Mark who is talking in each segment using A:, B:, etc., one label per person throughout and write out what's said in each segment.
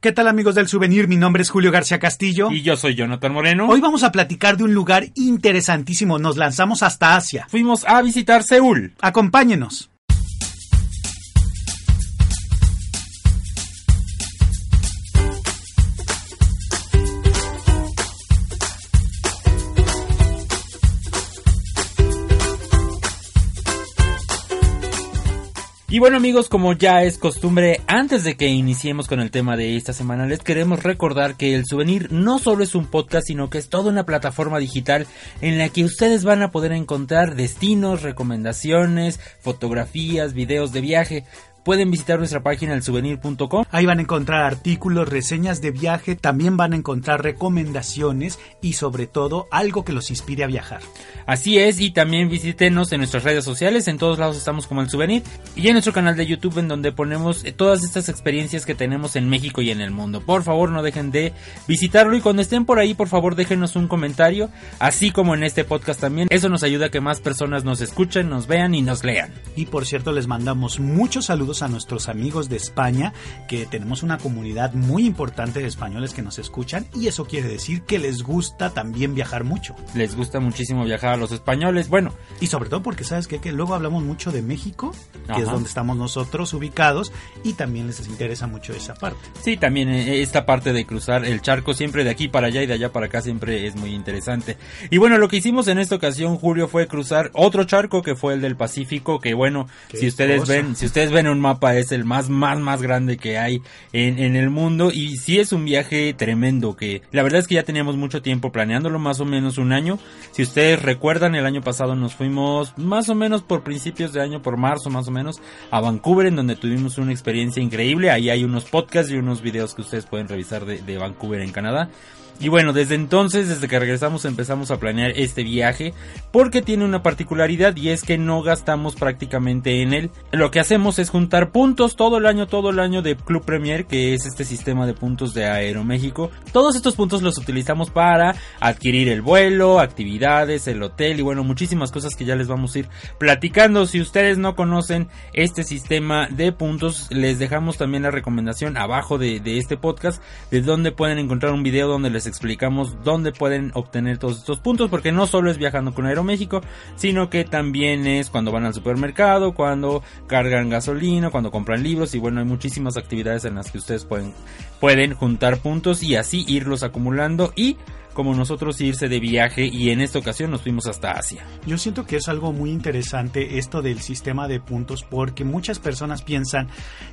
A: ¿Qué tal amigos del souvenir? Mi nombre es Julio García Castillo.
B: Y yo soy Jonathan Moreno.
A: Hoy vamos a platicar de un lugar interesantísimo. Nos lanzamos hasta Asia.
B: Fuimos a visitar Seúl.
A: Acompáñenos.
B: Y bueno amigos, como ya es costumbre, antes de que iniciemos con el tema de esta semana, les queremos recordar que el souvenir no solo es un podcast, sino que es toda una plataforma digital en la que ustedes van a poder encontrar destinos, recomendaciones, fotografías, videos de viaje pueden visitar nuestra página elsouvenir.com.
A: Ahí van a encontrar artículos, reseñas de viaje, también van a encontrar recomendaciones y sobre todo algo que los inspire a viajar.
B: Así es, y también visítenos en nuestras redes sociales, en todos lados estamos como el souvenir, y en nuestro canal de YouTube en donde ponemos eh, todas estas experiencias que tenemos en México y en el mundo. Por favor, no dejen de visitarlo y cuando estén por ahí, por favor, déjenos un comentario, así como en este podcast también. Eso nos ayuda a que más personas nos escuchen, nos vean y nos lean.
A: Y por cierto, les mandamos muchos saludos a nuestros amigos de España, que tenemos una comunidad muy importante de españoles que nos escuchan y eso quiere decir que les gusta también viajar mucho.
B: Les gusta muchísimo viajar a los españoles, bueno.
A: Y sobre todo porque sabes qué? que luego hablamos mucho de México, que es donde estamos nosotros ubicados y también les interesa mucho esa parte.
B: Sí, también eh, esta parte de cruzar el charco siempre de aquí para allá y de allá para acá siempre es muy interesante. Y bueno, lo que hicimos en esta ocasión, Julio, fue cruzar otro charco que fue el del Pacífico, que bueno, si ustedes ven, si ustedes ven un mapa es el más, más, más grande que hay en, en el mundo y sí es un viaje tremendo que la verdad es que ya teníamos mucho tiempo planeándolo, más o menos un año. Si ustedes recuerdan, el año pasado nos fuimos más o menos por principios de año, por marzo más o menos, a Vancouver en donde tuvimos una experiencia increíble. Ahí hay unos podcasts y unos videos que ustedes pueden revisar de, de Vancouver en Canadá. Y bueno, desde entonces, desde que regresamos, empezamos a planear este viaje porque tiene una particularidad y es que no gastamos prácticamente en él. Lo que hacemos es juntar puntos todo el año, todo el año de Club Premier, que es este sistema de puntos de Aeroméxico. Todos estos puntos los utilizamos para adquirir el vuelo, actividades, el hotel y bueno, muchísimas cosas que ya les vamos a ir platicando. Si ustedes no conocen este sistema de puntos, les dejamos también la recomendación abajo de, de este podcast de donde pueden encontrar un video donde les explicamos dónde pueden obtener todos estos puntos, porque no solo es viajando con Aeroméxico, sino que también es cuando van al supermercado, cuando cargan gasolina, cuando compran libros y bueno, hay muchísimas actividades en las que ustedes pueden, pueden juntar puntos y así irlos acumulando y como nosotros irse de viaje y en esta ocasión nos fuimos hasta Asia.
A: Yo siento que es algo muy interesante esto del sistema de puntos porque muchas personas piensan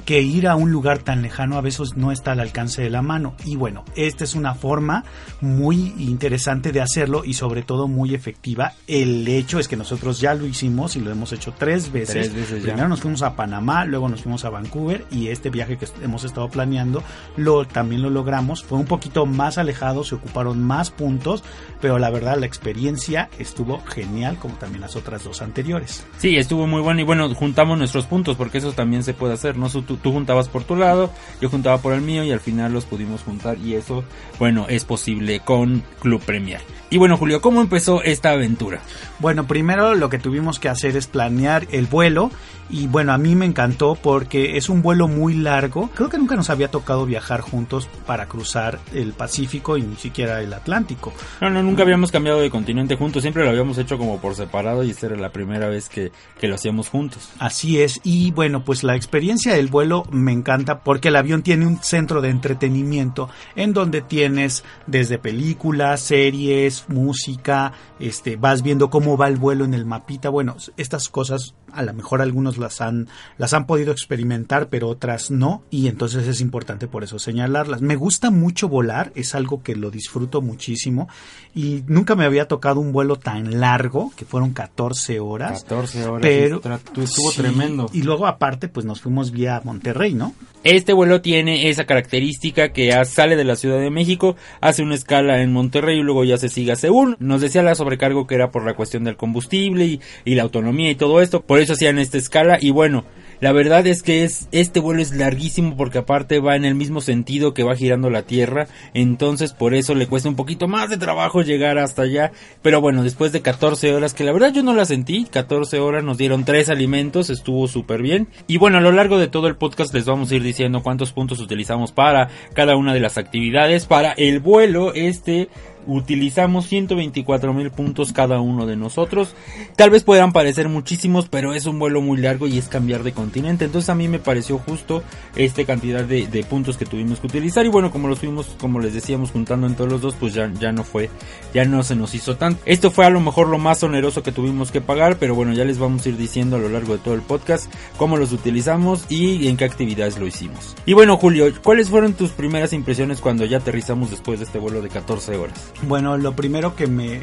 A: que ir a un lugar tan lejano a veces no está al alcance de la mano y bueno, esta es una forma muy interesante de hacerlo y sobre todo muy efectiva. El hecho es que nosotros ya lo hicimos y lo hemos hecho tres veces.
B: Tres veces ya.
A: Primero nos fuimos a Panamá, luego nos fuimos a Vancouver y este viaje que hemos estado planeando lo también lo logramos. Fue un poquito más alejado, se ocuparon más puntos, pero la verdad la experiencia estuvo genial como también las otras dos anteriores.
B: Sí, estuvo muy bueno y bueno, juntamos nuestros puntos porque eso también se puede hacer, ¿no? Tú, tú juntabas por tu lado, yo juntaba por el mío y al final los pudimos juntar y eso, bueno, es posible con Club Premier. Y bueno, Julio, ¿cómo empezó esta aventura?
A: Bueno, primero lo que tuvimos que hacer es planear el vuelo y bueno, a mí me encantó porque es un vuelo muy largo. Creo que nunca nos había tocado viajar juntos para cruzar el Pacífico y ni siquiera el Atlántico.
B: No, no, nunca habíamos cambiado de continente juntos, siempre lo habíamos hecho como por separado y esta era la primera vez que, que lo hacíamos juntos.
A: Así es, y bueno, pues la experiencia del vuelo me encanta porque el avión tiene un centro de entretenimiento en donde tienes desde películas, series, música, este, vas viendo cómo va el vuelo en el mapita. Bueno, estas cosas a lo mejor algunos las han las han podido experimentar, pero otras no, y entonces es importante por eso señalarlas. Me gusta mucho volar, es algo que lo disfruto muchísimo y nunca me había tocado un vuelo tan largo, que fueron 14 horas.
B: 14 horas,
A: pero
B: estuvo
A: sí,
B: tremendo.
A: Y luego aparte pues nos fuimos vía Monterrey, ¿no?
B: Este vuelo tiene esa característica que sale de la Ciudad de México, hace una escala en Monterrey y luego ya se sigue a Seúl. Nos decía la sobrecargo que era por la cuestión del combustible y, y la autonomía y todo esto, por eso hacían esta escala y bueno, La verdad es que es este vuelo es larguísimo porque aparte va en el mismo sentido que va girando la Tierra, entonces por eso le cuesta un poquito más de trabajo llegar hasta allá, pero bueno, después de 14 horas que la verdad yo no la sentí, 14 horas nos dieron tres alimentos, estuvo súper bien. Y bueno, a lo largo de todo el podcast les vamos a ir diciendo cuántos puntos utilizamos para cada una de las actividades. Para el vuelo, este utilizamos 124 mil puntos cada uno de nosotros. Tal vez puedan parecer muchísimos, pero es un vuelo muy largo y es cambiar de continente. Entonces a mí me pareció justo esta cantidad de, puntos que tuvimos que utilizar. Y bueno, como los fuimos, como les decíamos, juntando en todos los dos, pues ya, ya no fue, ya no se nos hizo tanto. Esto fue a lo mejor lo más oneroso que tuvimos que pagar, pero bueno, ya les vamos a ir diciendo a lo largo de todo el podcast cómo los utilizamos y en qué actividades lo hicimos. Y bueno, Julio, ¿cuáles fueron tus primeras impresiones cuando ya aterrizamos después de este vuelo de 14 horas?
A: Bueno, lo primero que me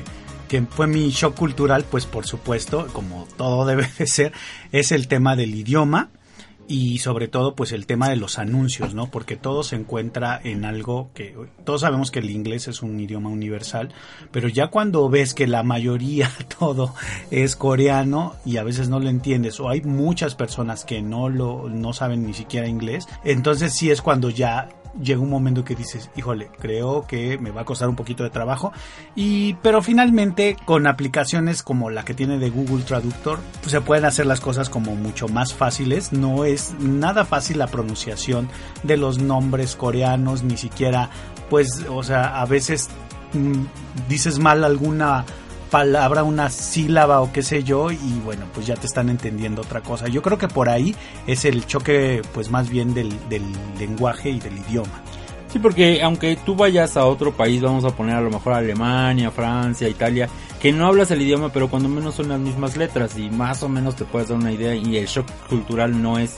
A: que fue mi shock cultural, pues por supuesto, como todo debe de ser, es el tema del idioma y sobre todo pues el tema de los anuncios, ¿no? Porque todo se encuentra en algo que todos sabemos que el inglés es un idioma universal, pero ya cuando ves que la mayoría todo es coreano y a veces no lo entiendes o hay muchas personas que no lo no saben ni siquiera inglés, entonces sí es cuando ya llega un momento que dices, híjole, creo que me va a costar un poquito de trabajo. Y, pero finalmente, con aplicaciones como la que tiene de Google Traductor, pues se pueden hacer las cosas como mucho más fáciles. No es nada fácil la pronunciación de los nombres coreanos, ni siquiera, pues, o sea, a veces mm, dices mal alguna palabra, una sílaba o qué sé yo, y bueno, pues ya te están entendiendo otra cosa. Yo creo que por ahí es el choque, pues más bien del, del lenguaje y del idioma.
B: Sí, porque aunque tú vayas a otro país, vamos a poner a lo mejor Alemania, Francia, Italia, que no hablas el idioma, pero cuando menos son las mismas letras y más o menos te puedes dar una idea y el shock cultural no es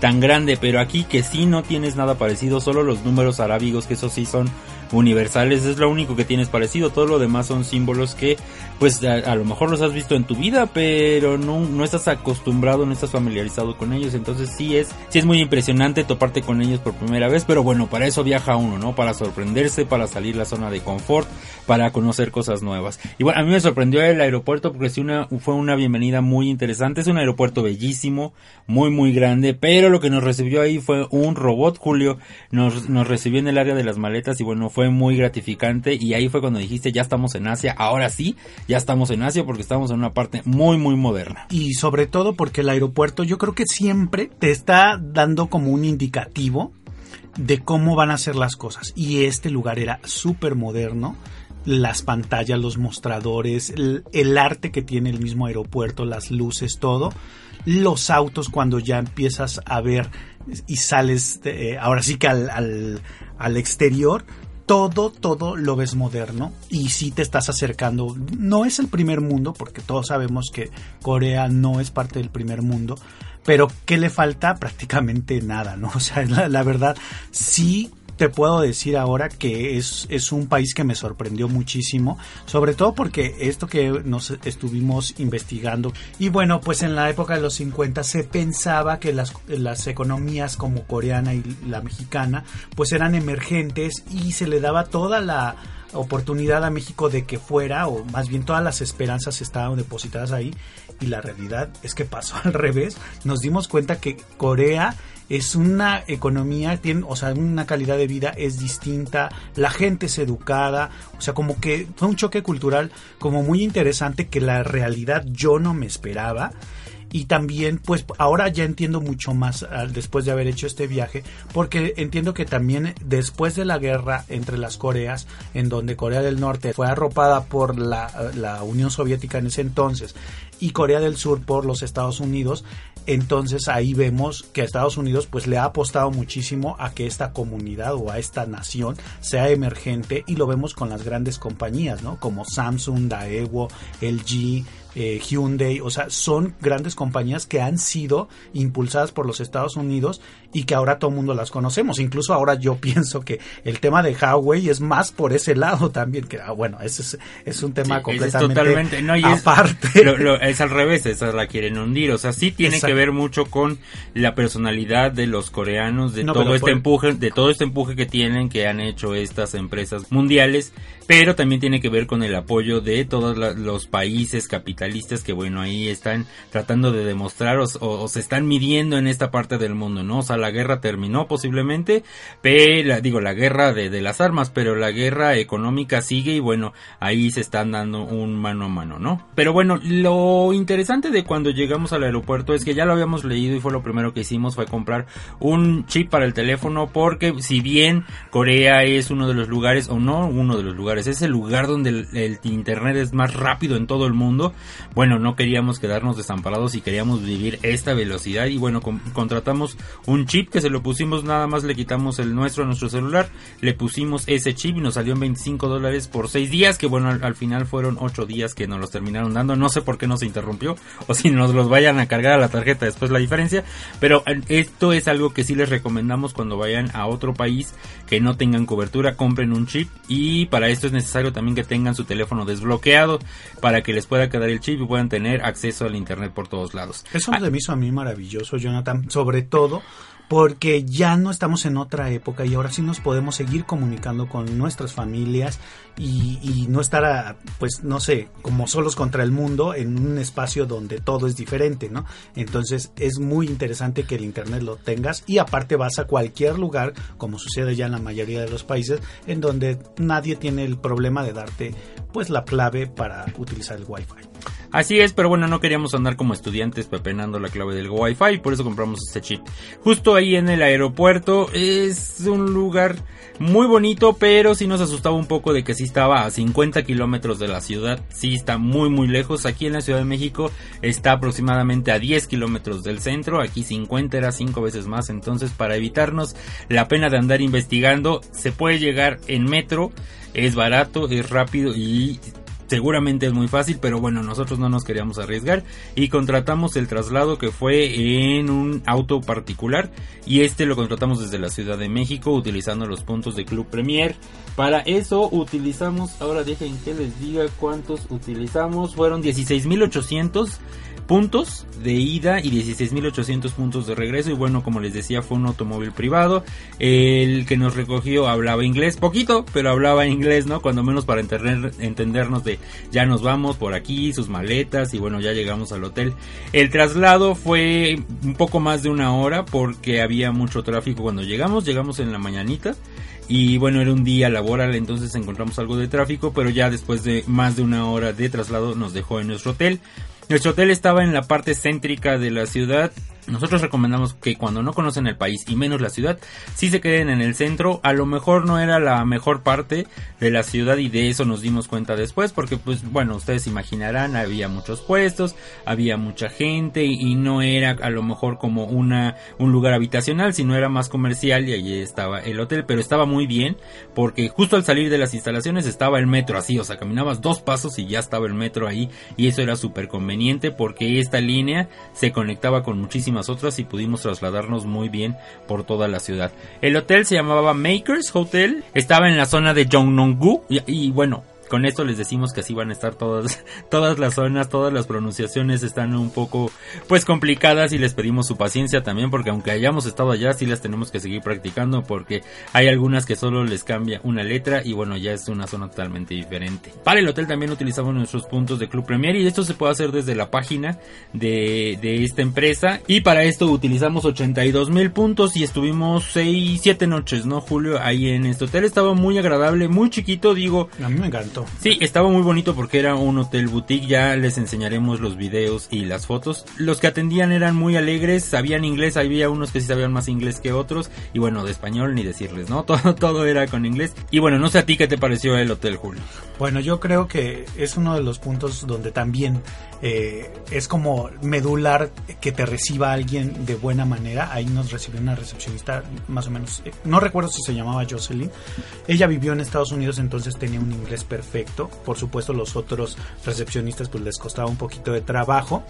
B: tan grande, pero aquí que sí no tienes nada parecido, solo los números arábigos, que eso sí son universales, es lo único que tienes parecido, todo lo demás son símbolos que pues a, lo mejor los has visto en tu vida, pero no, no estás acostumbrado, no estás familiarizado con ellos, entonces sí es, sí es muy impresionante toparte con ellos por primera vez, pero bueno, para eso viaja uno, ¿no? Para sorprenderse, para salir la zona de confort, para conocer cosas nuevas. Y bueno, a mí me sorprendió el aeropuerto porque sí una, fue una bienvenida muy interesante, es un aeropuerto bellísimo, muy muy grande, pero lo que nos recibió ahí fue un robot, Julio, nos, nos recibió en el área de las maletas y bueno, fue fue muy gratificante y ahí fue cuando dijiste ya estamos en Asia, ahora sí, ya estamos en Asia porque estamos en una parte muy muy moderna.
A: Y sobre todo porque el aeropuerto yo creo que siempre te está dando como un indicativo de cómo van a ser las cosas y este lugar era súper moderno las pantallas, los mostradores, el, arte que tiene el mismo aeropuerto, las luces, todo. Los autos cuando ya empiezas a ver y sales, eh, ahora sí que al, al, al exterior, todo, todo lo ves moderno y si te estás acercando. No es el primer mundo, porque todos sabemos que Corea no es parte del primer mundo, pero ¿qué le falta? Prácticamente nada, ¿no? O sea, la verdad, sí te puedo decir ahora que es, es un país que me sorprendió muchísimo, sobre todo porque esto que nos estuvimos investigando, y bueno, pues en la época de los 50 se pensaba que las, las economías como coreana y la mexicana, pues eran emergentes y se le daba toda la oportunidad a México de que fuera, o más bien todas las esperanzas estaban depositadas ahí, y la realidad es que pasó al revés. Nos dimos cuenta que Corea es una economía, tiene, o sea, una calidad de vida es distinta, la gente es educada, o sea, como que fue un choque cultural como muy interesante que la realidad yo no me esperaba. Y también pues ahora ya entiendo mucho más después de haber hecho este viaje porque entiendo que también después de la guerra entre las Coreas en donde Corea del Norte fue arropada por la, la Unión Soviética en ese entonces y Corea del Sur por los Estados Unidos entonces ahí vemos que a Estados Unidos pues le ha apostado muchísimo a que esta comunidad o a esta nación sea emergente y lo vemos con las grandes compañías, ¿no? Como Samsung, Daewoo, LG, eh, Hyundai, o sea, son grandes compañías que han sido impulsadas por los Estados Unidos y que ahora todo el mundo las conocemos. Incluso ahora yo pienso que el tema de Huawei es más por ese lado también, que ah, bueno, ese es, es un tema completamente aparte.
B: Es, al revés, esa la quieren hundir, o sea, sí tiene que ver mucho con la personalidad de los coreanos, de todo este empuje, de todo este empuje que tienen, que han hecho estas empresas mundiales, pero también tiene que ver con el apoyo de todos los países capitalistas que bueno, ahí están tratando de demostrar o, se están midiendo en esta parte del mundo, ¿no? O sea, la guerra terminó posiblemente, pero, digo, la guerra de, de las armas, pero la guerra económica sigue y bueno, ahí se están dando un mano a mano, ¿no? Pero bueno, lo interesante de cuando llegamos al aeropuerto es que ya lo habíamos leído y fue lo primero que hicimos fue comprar un chip para el teléfono porque si bien Corea es uno de los lugares, o no uno de los lugares, es el lugar donde el, internet es más rápido en todo el mundo, bueno, no queríamos quedarnos desamparados y queríamos vivir esta velocidad y bueno, contratamos un chip que se lo pusimos, nada más le quitamos el nuestro a nuestro celular, le pusimos ese chip y nos salió en 25 dólares por 6 días, que bueno, al, final fueron 8 días que nos los terminaron dando, no sé por qué no se interrumpió, o si nos los vayan a cargar a la tarjeta después la diferencia, pero eh, esto es algo que sí les recomendamos cuando vayan a otro país que no tengan cobertura, compren un chip y para esto es necesario también que tengan su teléfono desbloqueado para que les pueda quedar el chip y puedan tener acceso al internet por todos lados.
A: Eso me hizo a mí maravilloso, Jonathan, sobre todo porque ya no estamos en otra época y ahora sí nos podemos seguir comunicando con nuestras familias y, no estar, pues no sé, como solos contra el mundo en un espacio donde todo es diferente, ¿no? Entonces es muy interesante que el Internet lo tengas y aparte vas a cualquier lugar, como sucede ya en la mayoría de los países, en donde nadie tiene el problema de darte pues la clave para utilizar el Wi-Fi.
B: Así es, pero bueno, no queríamos andar como estudiantes pepenando la clave del Wi-Fi, por eso compramos este chip. Justo ahí en el aeropuerto es un lugar muy bonito, pero sí nos asustaba un poco de que sí estaba a 50 kilómetros de la ciudad, sí está muy muy lejos. Aquí en la Ciudad de México está aproximadamente a 10 kilómetros del centro, aquí 50 era 5 veces más, entonces para evitarnos la pena de andar investigando, se puede llegar en metro, es barato, es rápido y seguramente es muy fácil, pero bueno, nosotros no nos queríamos arriesgar y contratamos el traslado que fue en un auto particular y este lo contratamos desde la Ciudad de México utilizando los puntos de Club Premier. Para eso utilizamos, ahora dejen que les diga cuántos utilizamos, fueron 16.800 puntos de ida y 16.800 puntos de regreso. Y bueno, como les decía, fue un automóvil privado. El que nos recogió hablaba inglés, poquito, pero hablaba inglés, ¿no? Cuando menos para entender, entendernos de ya nos vamos por aquí, sus maletas y bueno, ya llegamos al hotel. El traslado fue un poco más de una hora porque había mucho tráfico cuando llegamos. Llegamos en la mañanita. Y bueno, era un día laboral, entonces encontramos algo de tráfico, pero ya después de más de una hora de traslado nos dejó en nuestro hotel. Nuestro hotel estaba en la parte céntrica de la ciudad nosotros recomendamos que cuando no conocen el país y menos la ciudad, sí se queden en el centro. A lo mejor no era la mejor parte de la ciudad y de eso nos dimos cuenta después porque pues bueno, ustedes imaginarán, había muchos puestos, había mucha gente y no era a lo mejor como una un lugar habitacional, sino era más comercial y allí estaba el hotel, pero estaba muy bien porque justo al salir de las instalaciones estaba el metro así, o sea, caminabas dos pasos y ya estaba el metro ahí y eso era súper conveniente porque esta línea se conectaba con muchísimas otras y pudimos trasladarnos muy bien por toda la ciudad. El hotel se llamaba Makers Hotel, estaba en la zona de Jongnong-gu y, y bueno, con esto les decimos que así van a estar todas, todas las zonas, todas las pronunciaciones están un poco pues complicadas y les pedimos su paciencia también porque aunque hayamos estado allá sí las tenemos que seguir practicando porque hay algunas que solo les cambia una letra y bueno ya es una zona totalmente diferente. Para el hotel también utilizamos nuestros puntos de Club Premier y esto se puede hacer desde la página de, de esta empresa y para esto utilizamos 82 mil puntos y estuvimos 6, 7 noches, ¿no Julio? Ahí en este hotel estaba muy agradable, muy chiquito, digo.
A: A mí me encantó.
B: Sí, estaba muy bonito porque era un hotel boutique, ya les enseñaremos los videos y las fotos. Los que atendían eran muy alegres, sabían inglés, había unos que sí sabían más inglés que otros y bueno, de español ni decirles, ¿no? Todo, todo era con inglés. Y bueno, no sé a ti qué te pareció el hotel, Julio.
A: Bueno, yo creo que es uno de los puntos donde también eh, es como medular que te reciba alguien de buena manera. Ahí nos recibió una recepcionista más o menos, eh, no recuerdo si se llamaba Jocelyn. Ella vivió en Estados Unidos, entonces tenía un inglés perfecto. Por supuesto, los otros recepcionistas pues les costaba un poquito de trabajo,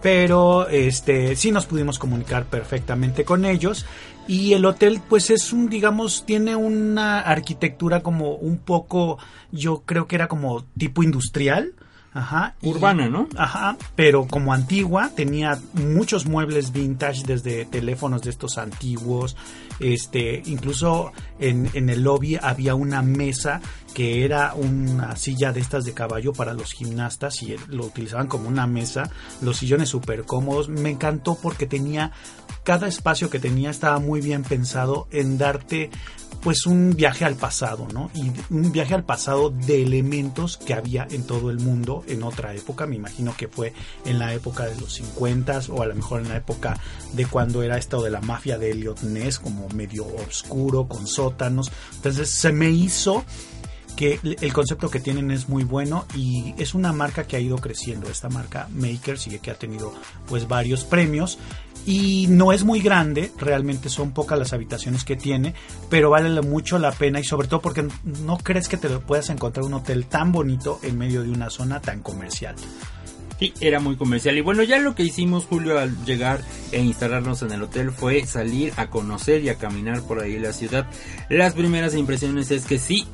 A: pero este sí nos pudimos comunicar perfectamente con ellos y el hotel pues es un digamos tiene una arquitectura como un poco yo creo que era como tipo industrial Ajá.
B: Urbana, ¿no?
A: Ajá, pero como antigua, tenía muchos muebles vintage desde teléfonos de estos antiguos, este, incluso en, en el lobby había una mesa que era una silla de estas de caballo para los gimnastas y lo utilizaban como una mesa, los sillones súper cómodos, me encantó porque tenía, cada espacio que tenía estaba muy bien pensado en darte pues un viaje al pasado, ¿no? Y un viaje al pasado de elementos que había en todo el mundo en otra época, me imagino que fue en la época de los 50 o a lo mejor en la época de cuando era esto de la mafia de Elliot Ness, como medio oscuro, con sótanos. Entonces se me hizo que el concepto que tienen es muy bueno y es una marca que ha ido creciendo. Esta marca Maker sigue que ha tenido pues varios premios y no es muy grande, realmente son pocas las habitaciones que tiene, pero vale mucho la pena y sobre todo porque no crees que te puedas encontrar un hotel tan bonito en medio de una zona tan comercial.
B: Sí, era muy comercial. Y bueno, ya lo que hicimos, Julio, al llegar e instalarnos en el hotel fue salir a conocer y a caminar por ahí la ciudad. Las primeras impresiones es que sí,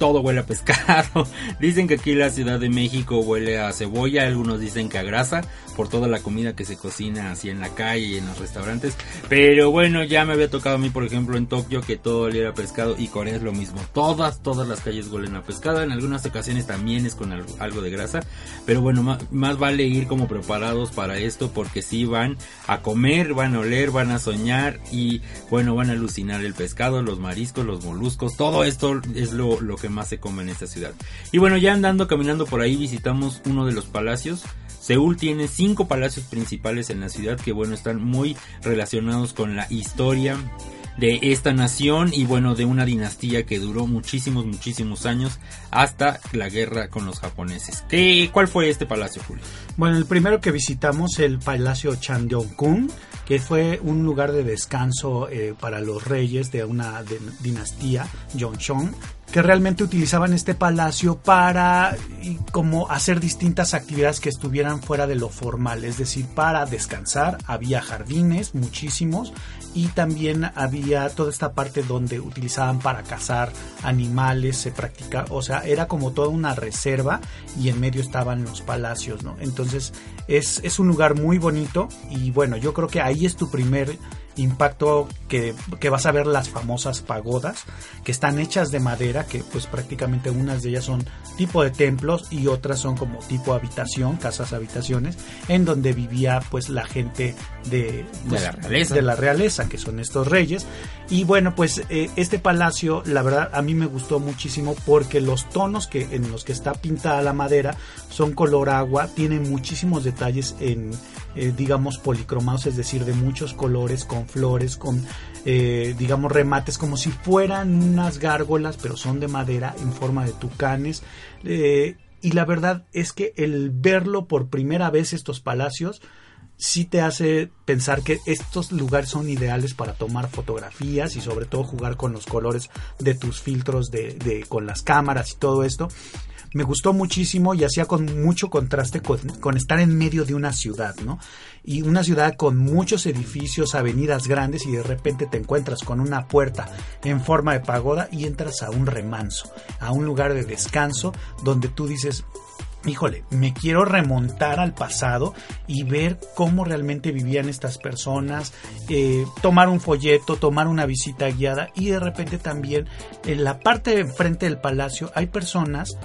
B: todo huele a pescado. dicen que aquí la Ciudad de México huele a cebolla, algunos dicen que a grasa por toda la comida que se cocina así en la calle y en los restaurantes. Pero bueno, ya me había tocado a mí, por ejemplo, en Tokio que todo oliera a pescado y Corea es lo mismo. Todas, todas las calles huelen a pescado. En algunas ocasiones también es con algo, de grasa. Pero bueno, más, vale ir como preparados para esto porque si van a comer, van a oler, van a soñar y bueno, van a alucinar el pescado, los mariscos, los moluscos. Todo esto es lo, lo que más se come en esta ciudad. Y bueno, ya andando, caminando por ahí, visitamos uno de los palacios. Seúl tiene cinco palacios principales en la ciudad que bueno, están muy relacionados con la historia de esta nación y bueno, de una dinastía que duró muchísimos, muchísimos años hasta la guerra con los japoneses. ¿Qué, ¿Cuál fue este palacio, Julio?
A: Bueno, el primero que visitamos, el Palacio Chandeong-kun, que fue un lugar de descanso eh, para los reyes de una dinastía, Joseon, que realmente utilizaban este palacio para como hacer distintas actividades que estuvieran fuera de lo formal, es decir, para descansar, había jardines, muchísimos, y también había toda esta parte donde utilizaban para cazar animales, se practica, o sea, era como toda una reserva y en medio estaban los palacios, ¿no? Entonces es, es un lugar muy bonito y bueno, yo creo que ahí es tu primer impacto que, vas a ver las famosas pagodas que están hechas de madera que pues prácticamente unas de ellas son tipo de templos y otras son como tipo habitación casas habitaciones en donde vivía pues la gente de,
B: pues, la realeza.
A: de la realeza que son estos reyes. Y bueno pues eh, este palacio la verdad a mí me gustó muchísimo porque los tonos que en los que está pintada la madera son color agua tienen muchísimos detalles en eh, digamos, policromados, es decir, de muchos colores, con flores, con, eh, digamos, remates, como si fueran unas gárgolas, pero son de madera en forma de tucanes. Eh, y la verdad es que el verlo por primera vez estos palacios, sí te hace pensar que estos lugares son ideales para tomar fotografías y sobre todo jugar con los colores de tus filtros de, de, con las cámaras y todo esto me gustó muchísimo y hacía con mucho contraste con, estar en medio de una ciudad, ¿no? Y una ciudad con muchos edificios, avenidas grandes y de repente te encuentras con una puerta en forma de pagoda y entras a un remanso, a un lugar de descanso donde tú dices, híjole, me quiero remontar al pasado y ver cómo realmente vivían estas personas, eh, tomar un folleto, tomar una visita guiada y de repente también en la parte de frente del palacio hay personas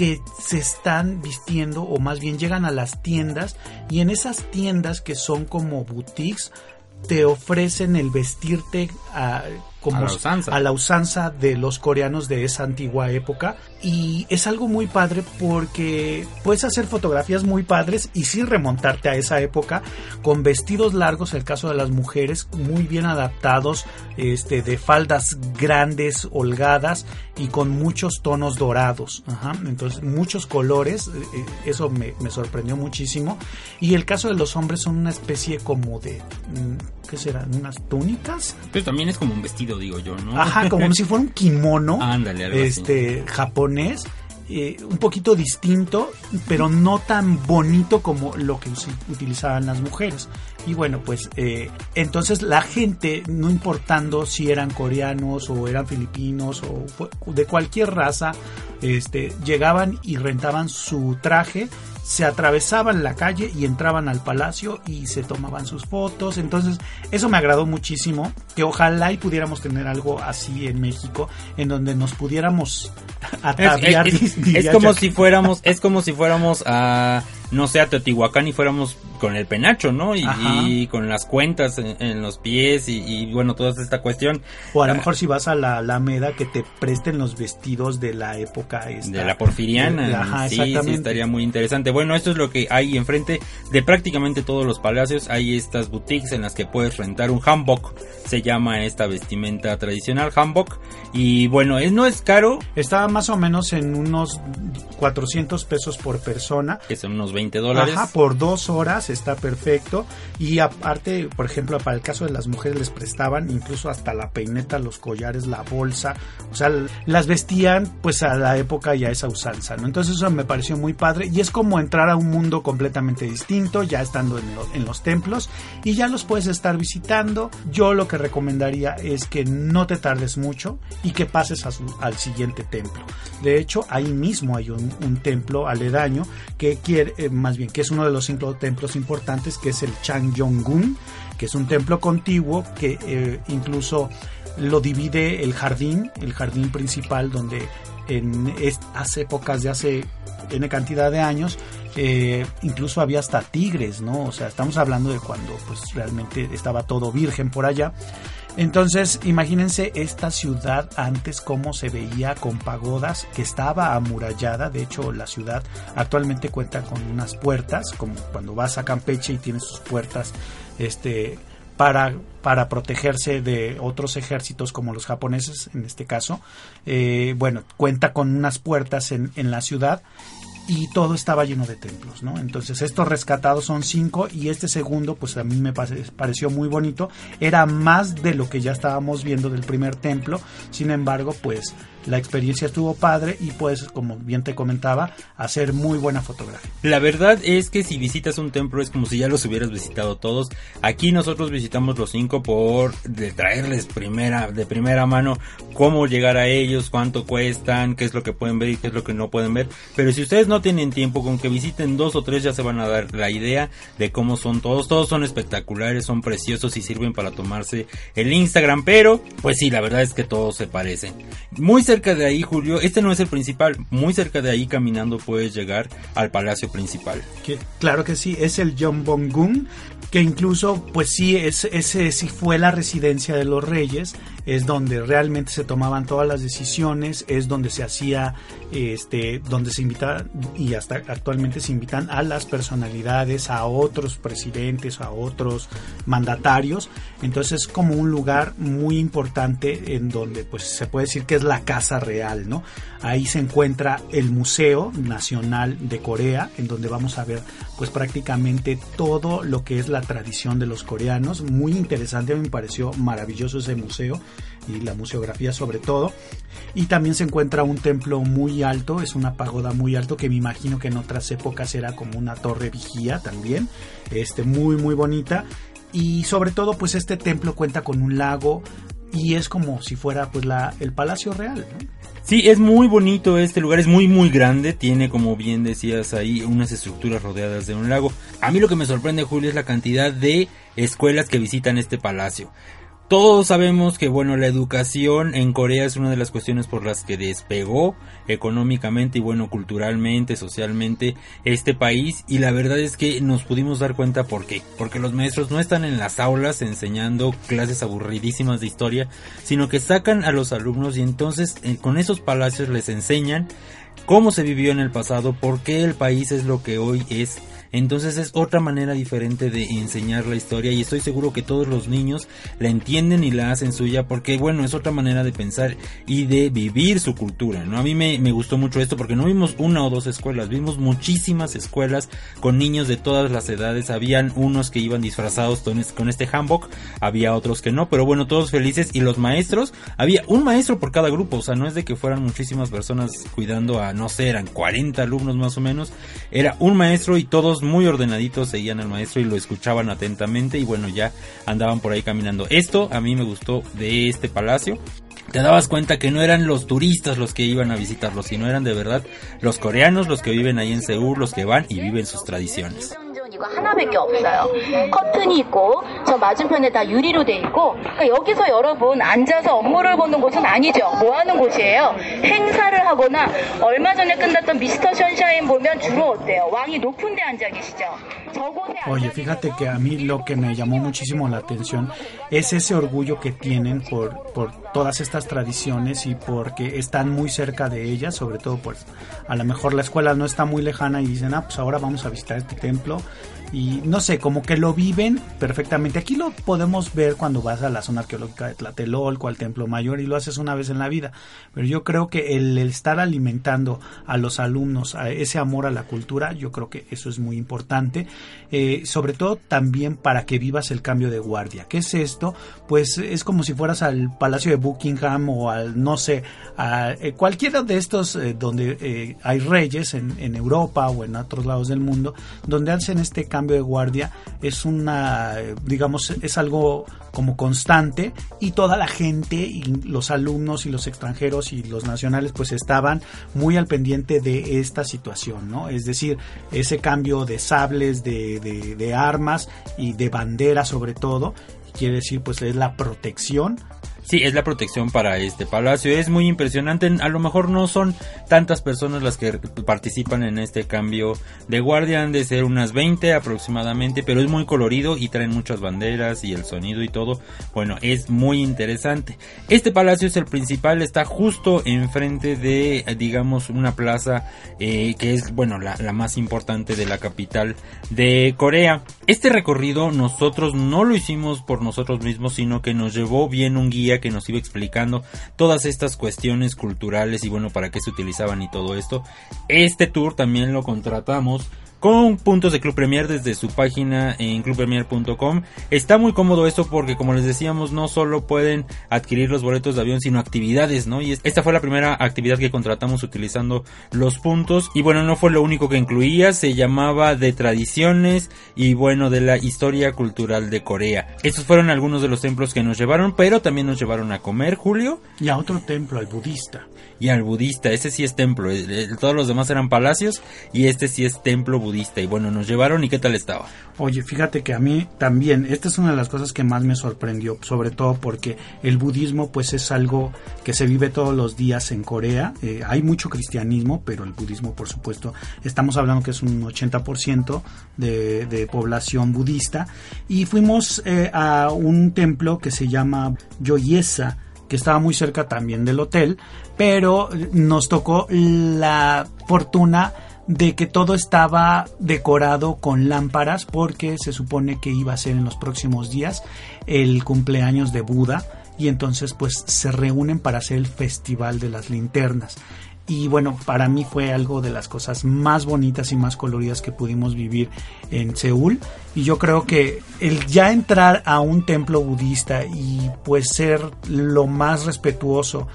A: que se están vistiendo o más bien llegan a las tiendas y en esas tiendas que son como boutiques te ofrecen el vestirte a, como a la, usanza. de los coreanos de esa antigua época y es algo muy padre porque puedes hacer fotografías muy padres y sí remontarte a esa época con vestidos largos, el caso de las mujeres muy bien adaptados, este de faldas grandes, holgadas y con muchos tonos dorados, entonces muchos colores, eh, eh, eso me, me sorprendió muchísimo y el caso de los hombres son una especie como de mm, ¿qué serán? ¿Unas túnicas?
B: Pero también es como un vestido, digo yo, ¿no?
A: Ajá, como si fuera un kimono.
B: Ándale, algo
A: este, eh, un poquito distinto, pero no tan bonito como lo que utilizaban las mujeres. Y bueno, pues eh, entonces la gente, no importando si eran coreanos o eran filipinos o de cualquier raza, este, llegaban y rentaban su traje se atravesaban la calle y entraban al palacio y se tomaban sus fotos. Entonces, eso me agradó muchísimo. Que ojalá y pudiéramos tener algo así en México, en donde nos pudiéramos ataviar.
B: Es, como si fuéramos, es como si fuéramos a, no sé, a Teotihuacán y fuéramos con el penacho, ¿no? Y, con las cuentas en, los pies y, bueno, toda esta cuestión.
A: O a lo ah. mejor si vas a la Alameda que te presten los vestidos de la época
B: de la porfiriana. ajá, sí, sí, estaría muy interesante. Bueno, esto es lo que hay enfrente de prácticamente todos los palacios. Hay estas boutiques en las que puedes rentar un hanbok. Se llama esta vestimenta tradicional hanbok. Y bueno, es, no es caro.
A: Estaba más o menos en unos 400 pesos por persona.
B: Que son unos 20 dólares.
A: Ajá, por dos horas está perfecto. Y aparte, por ejemplo, para el caso de las mujeres les prestaban incluso hasta la peineta, los collares, la bolsa. O sea, las vestían pues a la época y a esa usanza, ¿no? Entonces eso me pareció muy padre. Y es como entrar a un mundo completamente distinto, ya estando en, en los templos. Y ya los puedes estar visitando. Yo lo que recomendaría es que no te tardes mucho y que pases al siguiente templo. De hecho, ahí mismo hay un, templo aledaño que quiere, eh, más bien, que es uno de los cinco templos importantes que es el Changyong-gun, que es un templo contiguo que eh, incluso lo divide el jardín, el jardín principal donde en estas épocas de hace N cantidad de años eh, incluso había hasta tigres, ¿no? O sea, estamos hablando de cuando pues realmente estaba todo virgen por allá. Entonces, imagínense esta ciudad antes cómo se veía con pagodas, que estaba amurallada. De hecho, la ciudad actualmente cuenta con unas puertas, como cuando vas a Campeche y tienes sus puertas, este, para, para protegerse de otros ejércitos como los japoneses en este caso. Eh, bueno, cuenta con unas puertas en, en la ciudad y todo estaba lleno de templos, ¿no? Entonces estos rescatados son cinco y este segundo, pues a mí me pareció muy bonito, era más de lo que ya estábamos viendo del primer templo, sin embargo, pues la experiencia estuvo padre y pues, como bien te comentaba, hacer muy buena fotografía.
B: La verdad es que si visitas un templo es como si ya los hubieras visitado todos. Aquí nosotros visitamos los cinco por traerles primera, de primera mano cómo llegar a ellos, cuánto cuestan, qué es lo que pueden ver y qué es lo que no pueden ver. Pero si ustedes no tienen tiempo, con que visiten dos o tres ya se van a dar la idea de cómo son todos. Todos son espectaculares, son preciosos y sirven para tomarse el Instagram. Pero, pues sí, la verdad es que todos se parecen. Muy cerca de ahí, Julio, este no es el principal, muy cerca de ahí caminando puedes llegar al palacio principal.
A: Que, claro que sí, es el Jeonbong-gun, que incluso, pues sí, es, ese sí fue la residencia de los reyes, es donde realmente se tomaban todas las decisiones, es donde se hacía, este, donde se invita y hasta actualmente se invitan a las personalidades, a otros presidentes, a otros mandatarios, entonces es como un lugar muy importante en donde pues se puede decir que es la casa Real, ¿no? Ahí se encuentra el Museo Nacional de Corea, en donde vamos a ver pues prácticamente todo lo que es la tradición de los coreanos. Muy interesante, me pareció maravilloso ese museo y la museografía sobre todo. Y también se encuentra un templo muy alto, es una pagoda muy alto que me imagino que en otras épocas era como una torre vigía también, este muy muy bonita y sobre todo pues este templo cuenta con un lago y es como si fuera pues la, el Palacio Real.
B: Sí, es muy bonito este lugar, es muy muy grande, tiene como bien decías ahí unas estructuras rodeadas de un lago. A mí lo que me sorprende Julio es la cantidad de escuelas que visitan este palacio. Todos sabemos que bueno, la educación en Corea es una de las cuestiones por las que despegó económicamente y bueno, culturalmente, socialmente este país. Y la verdad es que nos pudimos dar cuenta por qué, porque los maestros no están en las aulas enseñando clases aburridísimas de historia, sino que sacan a los alumnos y entonces eh, con esos palacios les enseñan cómo se vivió en el pasado, por qué el país es lo que hoy es Entonces es otra manera diferente de enseñar la historia y estoy seguro que todos los niños la entienden y la hacen suya porque bueno, es otra manera de pensar y de vivir su cultura, ¿no? A mí me, gustó mucho esto porque no vimos una o dos escuelas, vimos muchísimas escuelas con niños de todas las edades, habían unos que iban disfrazados con este hanbok, había otros que no, pero bueno, todos felices y los maestros, había un maestro por cada grupo, o sea, no es de que fueran muchísimas personas cuidando a, no sé, eran 40 alumnos más o menos, era un maestro y todos muy ordenaditos seguían al maestro y lo escuchaban atentamente y bueno, ya andaban por ahí caminando. Esto a mí me gustó de este palacio te dabas cuenta que no eran los turistas los que iban a visitarlo, sino eran de verdad los coreanos los que viven ahí en Seúl, los que van y viven sus tradiciones.
C: 이거 하나밖에 없어요. 커튼이 있고 저 맞은편에 다 유리로 돼 있고 그러니까 여기서 여러분 앉아서 업무를 보는 곳은 아니죠. 뭐 하는 곳이에요? 행사를 하거나 얼마 전에 끝났던 미스터 션샤인 보면 주로 어때요? 왕이 높은 데 앉아 계시죠.
A: Oye, fíjate que a mí lo que me llamó muchísimo la atención es ese orgullo que tienen por, por todas estas tradiciones y porque están muy cerca de ellas, sobre todo pues a lo mejor la escuela no está muy lejana y dicen, ah, pues ahora vamos a visitar este templo y no sé, como que lo viven perfectamente. Aquí lo podemos ver cuando vas a la zona arqueológica de Tlatelolco, al Templo Mayor y lo haces una vez en la vida. Pero yo creo que el, estar alimentando a los alumnos a ese amor a la cultura, yo creo que eso es muy importante. Eh, sobre todo también para que vivas el cambio de guardia. ¿Qué es esto? Pues es como si fueras al Palacio de Buckingham o al, no sé, a eh, cualquiera de estos eh, donde hay reyes en, en Europa o en otros lados del mundo, donde hacen este cambio cambio de guardia es una, digamos, es algo como constante y toda la gente y los alumnos y los extranjeros y los nacionales pues estaban muy al pendiente de esta situación, ¿no? Es decir, ese cambio de sables, de, de, de armas y de bandera sobre todo, quiere decir pues es la protección
B: Sí, es la protección para este palacio. Es muy impresionante. A lo mejor no son tantas personas las que participan en este cambio de guardia. Han de ser unas 20 aproximadamente. Pero es muy colorido y traen muchas banderas y el sonido y todo. Bueno, es muy interesante. Este palacio es el principal. Está justo enfrente de, digamos, una plaza eh, que es, bueno, la, la más importante de la capital de Corea. Este recorrido nosotros no lo hicimos por nosotros mismos, sino que nos llevó bien un guía que nos iba explicando todas estas cuestiones culturales y bueno, para qué se utilizaban y todo esto. Este tour también lo contratamos con puntos de Club Premier desde su página en clubpremier.com. Está muy cómodo esto porque como les decíamos no solo pueden adquirir los boletos de avión sino actividades, ¿no? Y esta fue la primera actividad que contratamos utilizando los puntos y bueno, no fue lo único que incluía, se llamaba de tradiciones y bueno, de la historia cultural de Corea. Estos fueron algunos de los templos que nos llevaron, pero también nos llevaron a comer, Julio.
A: Y a otro templo, al budista.
B: Y al budista, ese sí es templo, todos los demás eran palacios y este sí es templo budista y bueno, nos llevaron y qué tal estaba.
A: Oye, fíjate que a mí también, esta es una de las cosas que más me sorprendió, sobre todo porque el budismo pues es algo que se vive todos los días en Corea. Eh, hay mucho cristianismo, pero el budismo por supuesto, estamos hablando que es un 80% de, de población budista. Y fuimos eh, a un templo que se llama Yoyesa que estaba muy cerca también del hotel, pero nos tocó la fortuna de que todo estaba decorado con lámparas porque se supone que iba a ser en los próximos días el cumpleaños de Buda y entonces pues se reúnen para hacer el festival de las linternas. Y bueno, para mí fue algo de las cosas más bonitas y más coloridas que pudimos vivir en Seúl. Y yo creo que el ya entrar a un templo budista y pues ser lo más respetuoso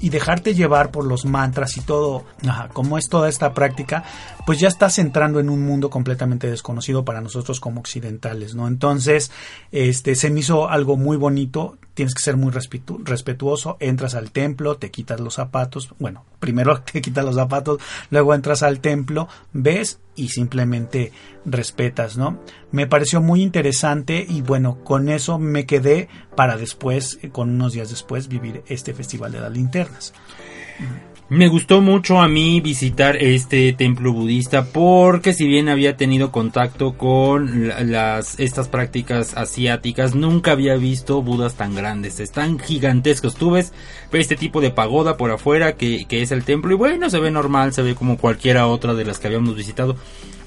A: y dejarte llevar por los mantras y todo, como es toda esta práctica, pues ya estás entrando en un mundo completamente desconocido para nosotros como occidentales, ¿no? Entonces, este, se me hizo algo muy bonito, tienes que ser muy respetuoso, entras al templo, te quitas los zapatos, bueno, primero te quitas los zapatos, luego entras al templo, ves y simplemente respetas, ¿no? Me pareció muy interesante y bueno, con eso me quedé para después, con unos días después, vivir este Festival de las Linternas.
B: Me gustó mucho a mí visitar este templo budista porque si bien había tenido contacto con las estas prácticas asiáticas, nunca había visto budas tan grandes, están gigantescos. Tú ves este tipo de pagoda por afuera que, que es el templo y bueno, se ve normal, se ve como cualquiera otra de las que habíamos visitado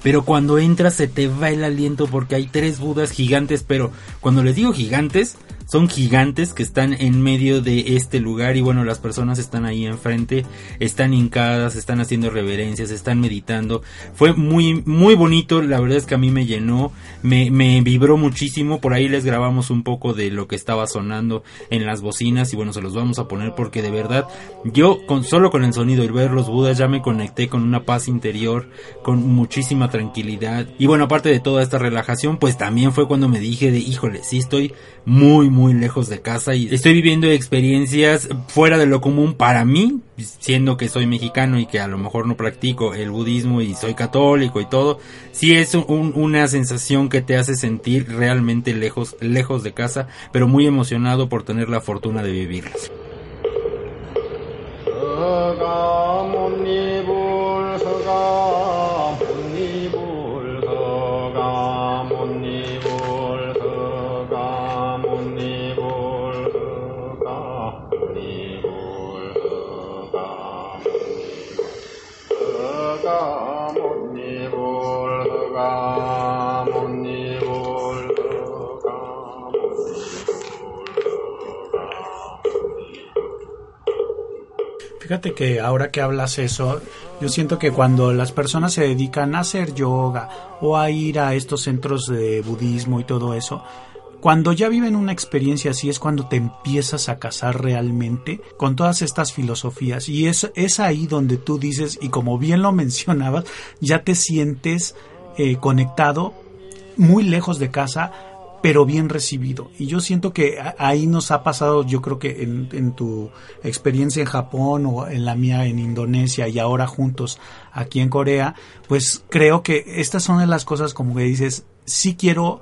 B: pero cuando entras se te va el aliento porque hay tres budas gigantes, pero cuando les digo gigantes, son gigantes que están en medio de este lugar y bueno, las personas están ahí enfrente, están hincadas, están haciendo reverencias, están meditando. Fue muy, muy bonito, la verdad es que a mí me llenó, me, me vibró muchísimo, por ahí les grabamos un poco de lo que estaba sonando en las bocinas y bueno, se los vamos a poner porque de verdad yo con solo con el sonido y ver los budas ya me conecté con una paz interior, con muchísima tranquilidad y bueno, aparte de toda esta relajación, pues también fue cuando me dije de híjole, sí estoy muy, muy lejos de casa y estoy viviendo experiencias fuera de lo común para mí, siendo que soy mexicano y que a lo mejor no practico el budismo y soy católico y todo, sí es una sensación que te hace sentir realmente lejos, lejos de casa, pero muy emocionado por tener la fortuna de vivirlas.
A: Fíjate que ahora que hablas eso, yo siento que cuando las personas se dedican a hacer yoga o a ir a estos centros de budismo y todo eso, cuando ya viven una experiencia así es cuando te empiezas a casar realmente con todas estas filosofías. Y es, es ahí donde tú dices y como bien lo mencionabas ya te sientes eh, conectado muy lejos de casa pero bien recibido. Y yo siento que ahí nos ha pasado, yo creo que en, tu experiencia en Japón o en la mía en Indonesia y ahora juntos aquí en Corea, pues creo que estas son de las cosas como que dices, sí quiero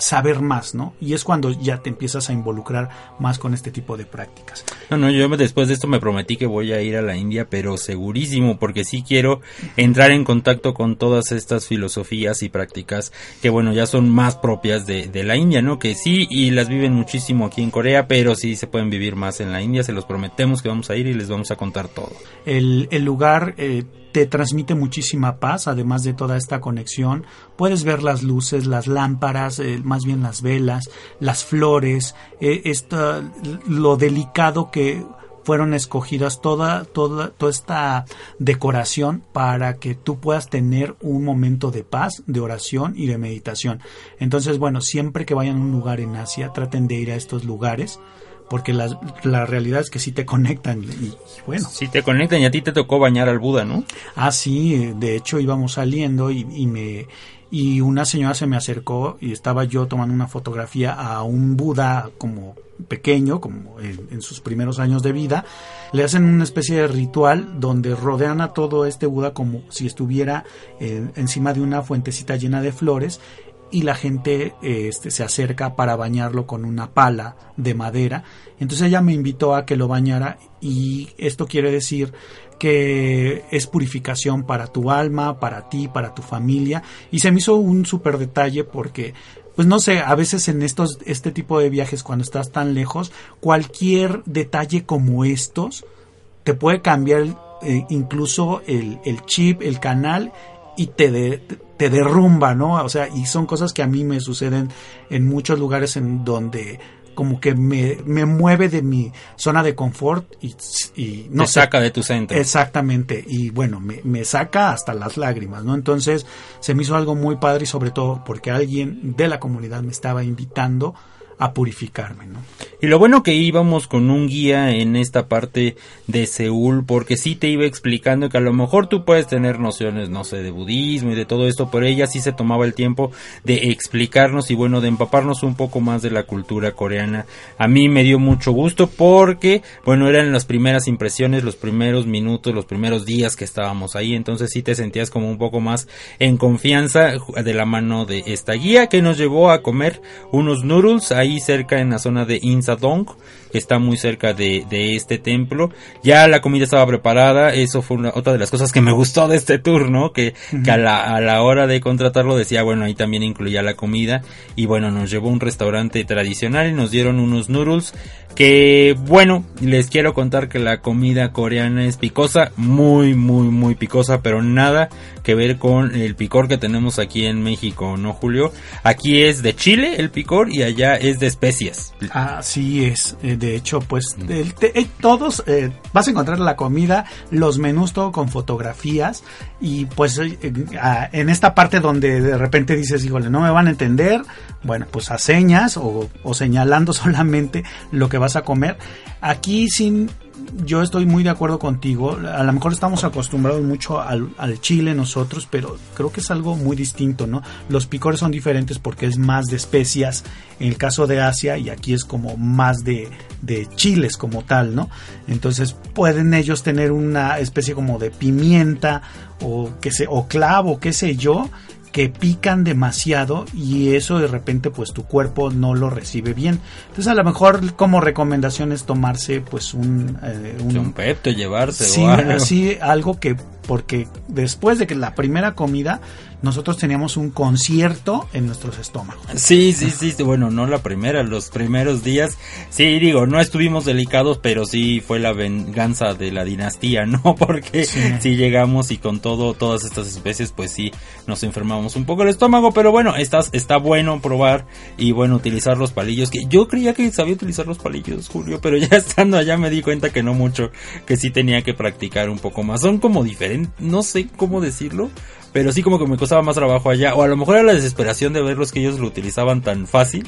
A: saber más, ¿no? Y es cuando ya te empiezas a involucrar más con este tipo de prácticas.
B: No, no, yo después de esto me prometí que voy a ir a la India, pero segurísimo, porque sí quiero entrar en contacto con todas estas filosofías y prácticas que, bueno, ya son más propias de, de la India, ¿no? Que sí, y las viven muchísimo aquí en Corea, pero sí se pueden vivir más en la India, se los prometemos que vamos a ir y les vamos a contar todo.
A: El, el lugar... Eh, te transmite muchísima paz, además de toda esta conexión. Puedes ver las luces, las lámparas, eh, más bien las velas, las flores, eh, lo delicado que fueron escogidas toda, toda, toda esta decoración para que tú puedas tener un momento de paz, de oración y de meditación. Entonces, bueno, siempre que vayan a un lugar en Asia, traten de ir a estos lugares porque la, la realidad es que sí te conectan y, bueno.
B: Sí te conectan y a ti te tocó bañar al Buda, ¿no?
A: Ah, sí, de hecho íbamos saliendo y, y me y una señora se me acercó y estaba yo tomando una fotografía a un Buda como pequeño, como en, sus primeros años de vida, le hacen una especie de ritual donde rodean a todo este Buda como si estuviera encima de una fuentecita llena de flores y la gente este, se acerca para bañarlo con una pala de madera. Entonces ella me invitó a que lo bañara y esto quiere decir que es purificación para tu alma, para ti, para tu familia y se me hizo un súper detalle porque pues no sé, a veces en estos este tipo de viajes cuando estás tan lejos, cualquier detalle como estos te puede cambiar eh, incluso el chip, el canal y te, te derrumba, ¿no? O sea, y son cosas que a mí me suceden en muchos lugares en donde como que me, me mueve de mi zona de confort y, y
B: no Te saca de tu centro.
A: Exactamente, y bueno, me, me saca hasta las lágrimas, ¿no? Entonces se me hizo algo muy padre y sobre todo porque alguien de la comunidad me estaba invitando a purificarme, ¿no?
B: Y lo bueno que íbamos con un guía en esta parte de Seúl, porque sí te iba explicando que a lo mejor tú puedes tener nociones, no sé, de budismo y de todo esto, pero ella sí se tomaba el tiempo de explicarnos y bueno, de empaparnos un poco más de la cultura coreana. A mí me dio mucho gusto porque, bueno, eran las primeras impresiones, los primeros minutos, los primeros días que estábamos ahí, entonces sí te sentías como un poco más en confianza de la mano de esta guía que nos llevó a comer unos noodles ahí ahí cerca en la zona de Insadong, que está muy cerca de, de este templo. Ya la comida estaba preparada, eso fue una, otra de las cosas que me gustó de este tour, ¿no? Que, que a, la, a la hora de contratarlo decía, bueno, ahí también incluía la comida y bueno, nos llevó a un restaurante tradicional y nos dieron unos noodles que bueno, les quiero contar que la comida coreana es picosa, muy muy muy picosa, pero nada que ver con el picor que tenemos aquí en México, ¿no, Julio? Aquí es de chile el picor y allá es de especias.
A: Así es, eh, de hecho, pues eh, todos eh, vas a encontrar la comida, los menús todo con fotografías y pues en esta parte donde de repente dices, híjole, no me van a entender, bueno, pues a señas o, o señalando solamente lo que vas a comer. Aquí sin yo estoy muy de acuerdo contigo. A lo mejor estamos acostumbrados mucho al, chile nosotros, pero creo que es algo muy distinto, ¿no? Los picores son diferentes porque es más de especias en el caso de Asia y aquí es como más de, de chiles como tal, ¿no? Entonces pueden ellos tener una especie como de pimienta o que se o clavo, qué sé yo, que pican demasiado y eso de repente pues tu cuerpo no lo recibe bien. Entonces a lo mejor como recomendación es tomarse pues un...
B: Eh, un, un pepto, llevarse
A: sí, Sí, algo que porque después de que la primera comida nosotros teníamos un concierto en nuestros estómagos.
B: Sí, sí, sí, bueno, no la primera, los primeros días, sí, digo, no estuvimos delicados, pero sí fue la venganza de la dinastía, ¿no? Porque sí, llegamos y con todo, todas estas especies, pues sí, nos enfermamos un poco el estómago, pero bueno, está, está bueno probar y bueno, utilizar los palillos, que yo creía que sabía utilizar los palillos, Julio, pero ya estando allá me di cuenta que no mucho, que sí tenía que practicar un poco más, son como diferentes, no sé cómo decirlo, pero sí como que me costaba más trabajo allá, o a lo mejor era la desesperación de verlos que ellos lo utilizaban tan fácil,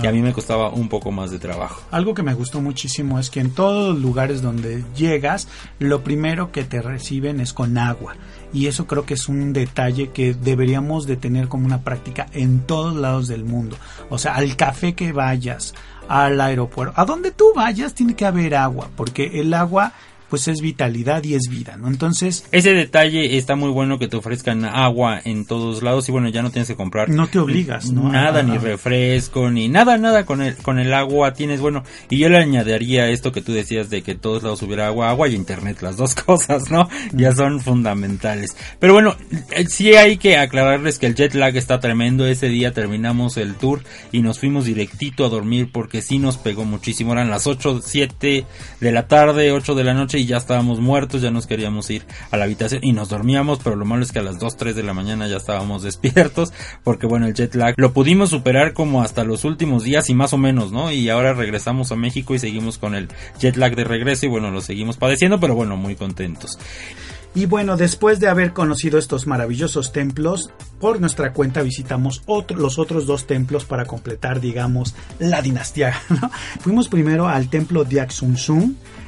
B: que a mí me costaba un poco más de trabajo.
A: Algo que me gustó muchísimo es que en todos los lugares donde llegas, lo primero que te reciben es con agua. Y eso creo que es un detalle que deberíamos de tener como una práctica en todos lados del mundo. O sea, al café que vayas, al aeropuerto, a donde tú vayas tiene que haber agua, porque el agua pues es vitalidad y es vida, ¿no? Entonces...
B: Ese detalle está muy bueno que te ofrezcan agua en todos lados y bueno, ya no tienes que comprar...
A: No te obligas, ¿no?
B: Nada, ni refresco, ni nada, nada con el, con el agua tienes, bueno, y yo le añadiría esto que tú decías de que todos lados hubiera agua, agua y internet, las dos cosas, ¿no? Ya son fundamentales. Pero bueno, eh, sí hay que aclararles que el jet lag está tremendo, ese día terminamos el tour y nos fuimos directito a dormir porque sí nos pegó muchísimo, eran las 8, 7 de la tarde, 8 de la noche ya estábamos muertos, ya nos queríamos ir a la habitación y nos dormíamos, pero lo malo es que a las 2, 3 de la mañana ya estábamos despiertos, porque bueno, el jet lag lo pudimos superar como hasta los últimos días y más o menos, ¿no? Y ahora regresamos a México y seguimos con el jet lag de regreso y bueno, lo seguimos padeciendo, pero bueno, muy contentos.
A: Y bueno, después de haber conocido estos maravillosos templos, por nuestra cuenta visitamos los otros dos templos para completar, digamos, la dinastía. Fuimos primero al templo de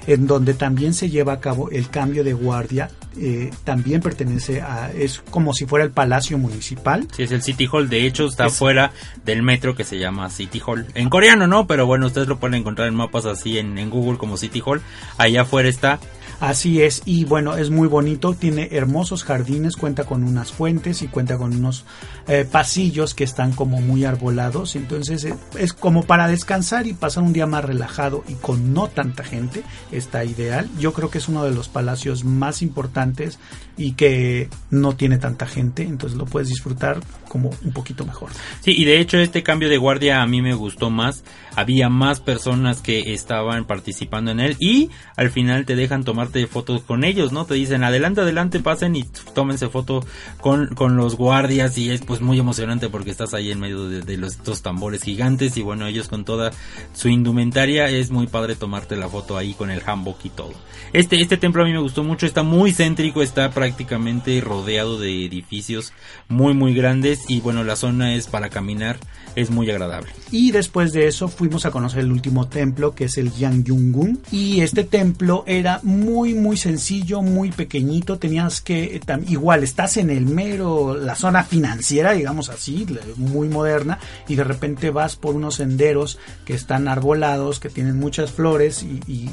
A: en donde también se lleva a cabo el cambio de guardia. Eh, también pertenece a, es como si fuera el Palacio Municipal.
B: Sí, es el City Hall. De hecho, está fuera del metro que se llama City Hall. En coreano, ¿no? Pero bueno, ustedes lo pueden encontrar en mapas así en, en Google como City Hall. Allá afuera está
A: Así es, y bueno, es muy bonito, tiene hermosos jardines, cuenta con unas fuentes y cuenta con unos eh, pasillos que están como muy arbolados, entonces eh, es como para descansar y pasar un día más relajado y con no tanta gente, está ideal. Yo creo que es uno de los palacios más importantes y que no tiene tanta gente, entonces lo puedes disfrutar como un poquito mejor.
B: Sí, y de hecho este cambio de guardia a mí me gustó más, había más personas que estaban participando en él y al final te dejan tomarte fotos con ellos, ¿no? Te dicen adelante, adelante, pasen y tómense foto con, con los guardias y es pues muy emocionante porque estás ahí en medio de, los, estos tambores gigantes y bueno, ellos con toda su indumentaria es muy padre tomarte la foto ahí con el hanbok y todo. Este, este templo a mí me gustó mucho, está muy céntrico, está prácticamente rodeado de edificios muy muy grandes y bueno, la zona es para caminar, es muy agradable.
A: Y después de eso fuimos a conocer el último templo que es el Yangyungun y este templo era muy muy sencillo, muy pequeñito, tenías que igual estás en el mero la zona financiera, digamos así, muy moderna y de repente vas por unos senderos que están arbolados, que tienen muchas flores y,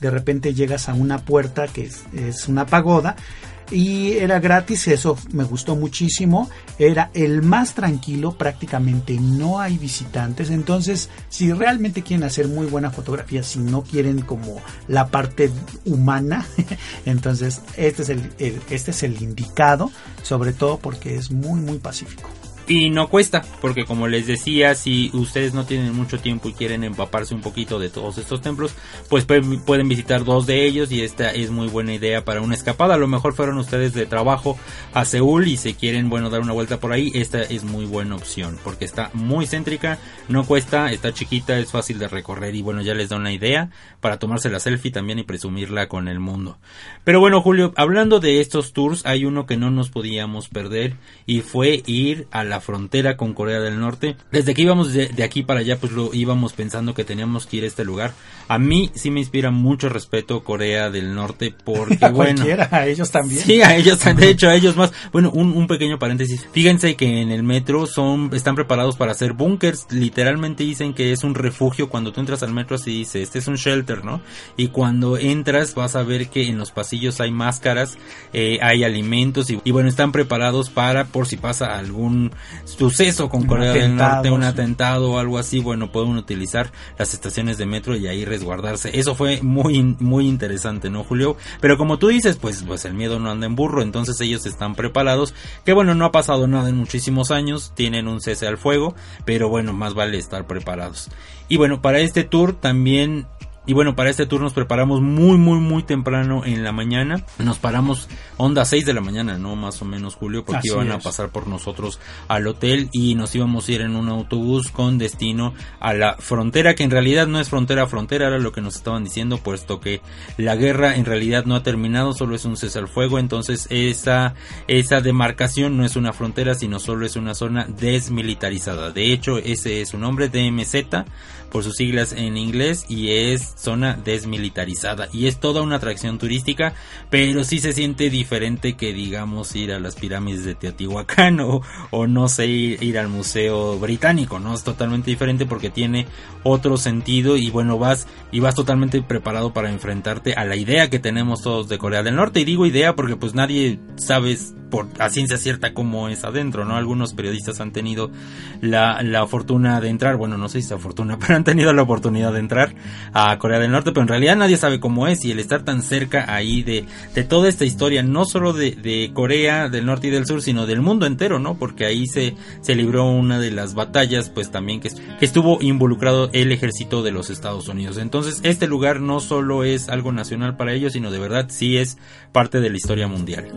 A: de repente llegas a una puerta que es una pagoda y era gratis, eso me gustó muchísimo. Era el más tranquilo, prácticamente no hay visitantes. Entonces, si realmente quieren hacer muy buena fotografía, si no quieren como la parte humana, entonces este es el, este es el indicado, sobre todo porque es muy, muy pacífico.
B: Y no cuesta, porque como les decía, si ustedes no tienen mucho tiempo y quieren empaparse un poquito de todos estos templos, pues pueden visitar dos de ellos y esta es muy buena idea para una escapada. A lo mejor fueron ustedes de trabajo a Seúl y se quieren, bueno, dar una vuelta por ahí, esta es muy buena opción, porque está muy céntrica, no cuesta, está chiquita, es fácil de recorrer y bueno, ya les da una idea para tomarse la selfie también y presumirla con el mundo. Pero bueno, Julio, hablando de estos tours, hay uno que no nos podíamos perder y fue ir a la frontera con Corea del Norte. Desde que íbamos de, aquí para allá, pues lo íbamos pensando que teníamos que ir a este lugar. A mí sí me inspira mucho respeto Corea del Norte porque, bueno.
A: a ellos también.
B: Sí, a ellos, de hecho, a ellos más. Bueno, un, un pequeño paréntesis. Fíjense que en el metro son, están preparados para hacer búnkers. Literalmente dicen que es un refugio. Cuando tú entras al metro, así dice, este es un shelter, ¿no? Y cuando entras, vas a ver que en los pasillos hay máscaras, eh, hay alimentos y, y bueno, están preparados para, por si pasa algún suceso con Corea del Norte, un atentado o algo así, bueno, pueden utilizar las estaciones de metro y ahí resguardarse. Eso fue muy, muy interesante, ¿no, Julio? Pero como tú dices, pues, pues el miedo no anda en burro, entonces ellos están preparados, que bueno, no ha pasado nada en muchísimos años, tienen un cese al fuego, pero bueno, más vale estar preparados. Y bueno, para este tour también y bueno, para este tour nos preparamos muy, muy, muy temprano en la mañana. Nos paramos onda 6 de la mañana, ¿no? Más o menos, Julio, porque iban a pasar por nosotros al hotel y nos íbamos a ir en un autobús con destino a la frontera, que en realidad no es frontera a frontera, era lo que nos estaban diciendo, puesto que la guerra en realidad no ha terminado, solo es un cese al fuego. Entonces, esa, esa demarcación no es una frontera, sino solo es una zona desmilitarizada. De hecho, ese es su nombre, DMZ por sus siglas en inglés y es zona desmilitarizada. Y es toda una atracción turística pero sí se siente diferente que digamos ir a las pirámides de Teotihuacán o, o no sé ir, al museo británico no es totalmente diferente porque tiene otro sentido y bueno vas y vas totalmente preparado para enfrentarte a la idea que tenemos todos de Corea del Norte. Y digo idea porque pues nadie sabe por a ciencia cierta cómo es adentro, ¿no? Algunos periodistas han tenido la, la fortuna de entrar, bueno, no sé si es fortuna, pero han tenido la oportunidad de entrar a Corea del Norte, pero en realidad nadie sabe cómo es y el estar tan cerca ahí de, de toda esta historia, no solo de, Corea del Norte y del Sur, sino del mundo entero, ¿no? Porque ahí se, se libró una de las batallas, pues también que, que estuvo involucrado el ejército de los Estados Unidos. Entonces, este lugar no solo es algo nacional para ellos, sino de verdad sí es parte de la historia mundial.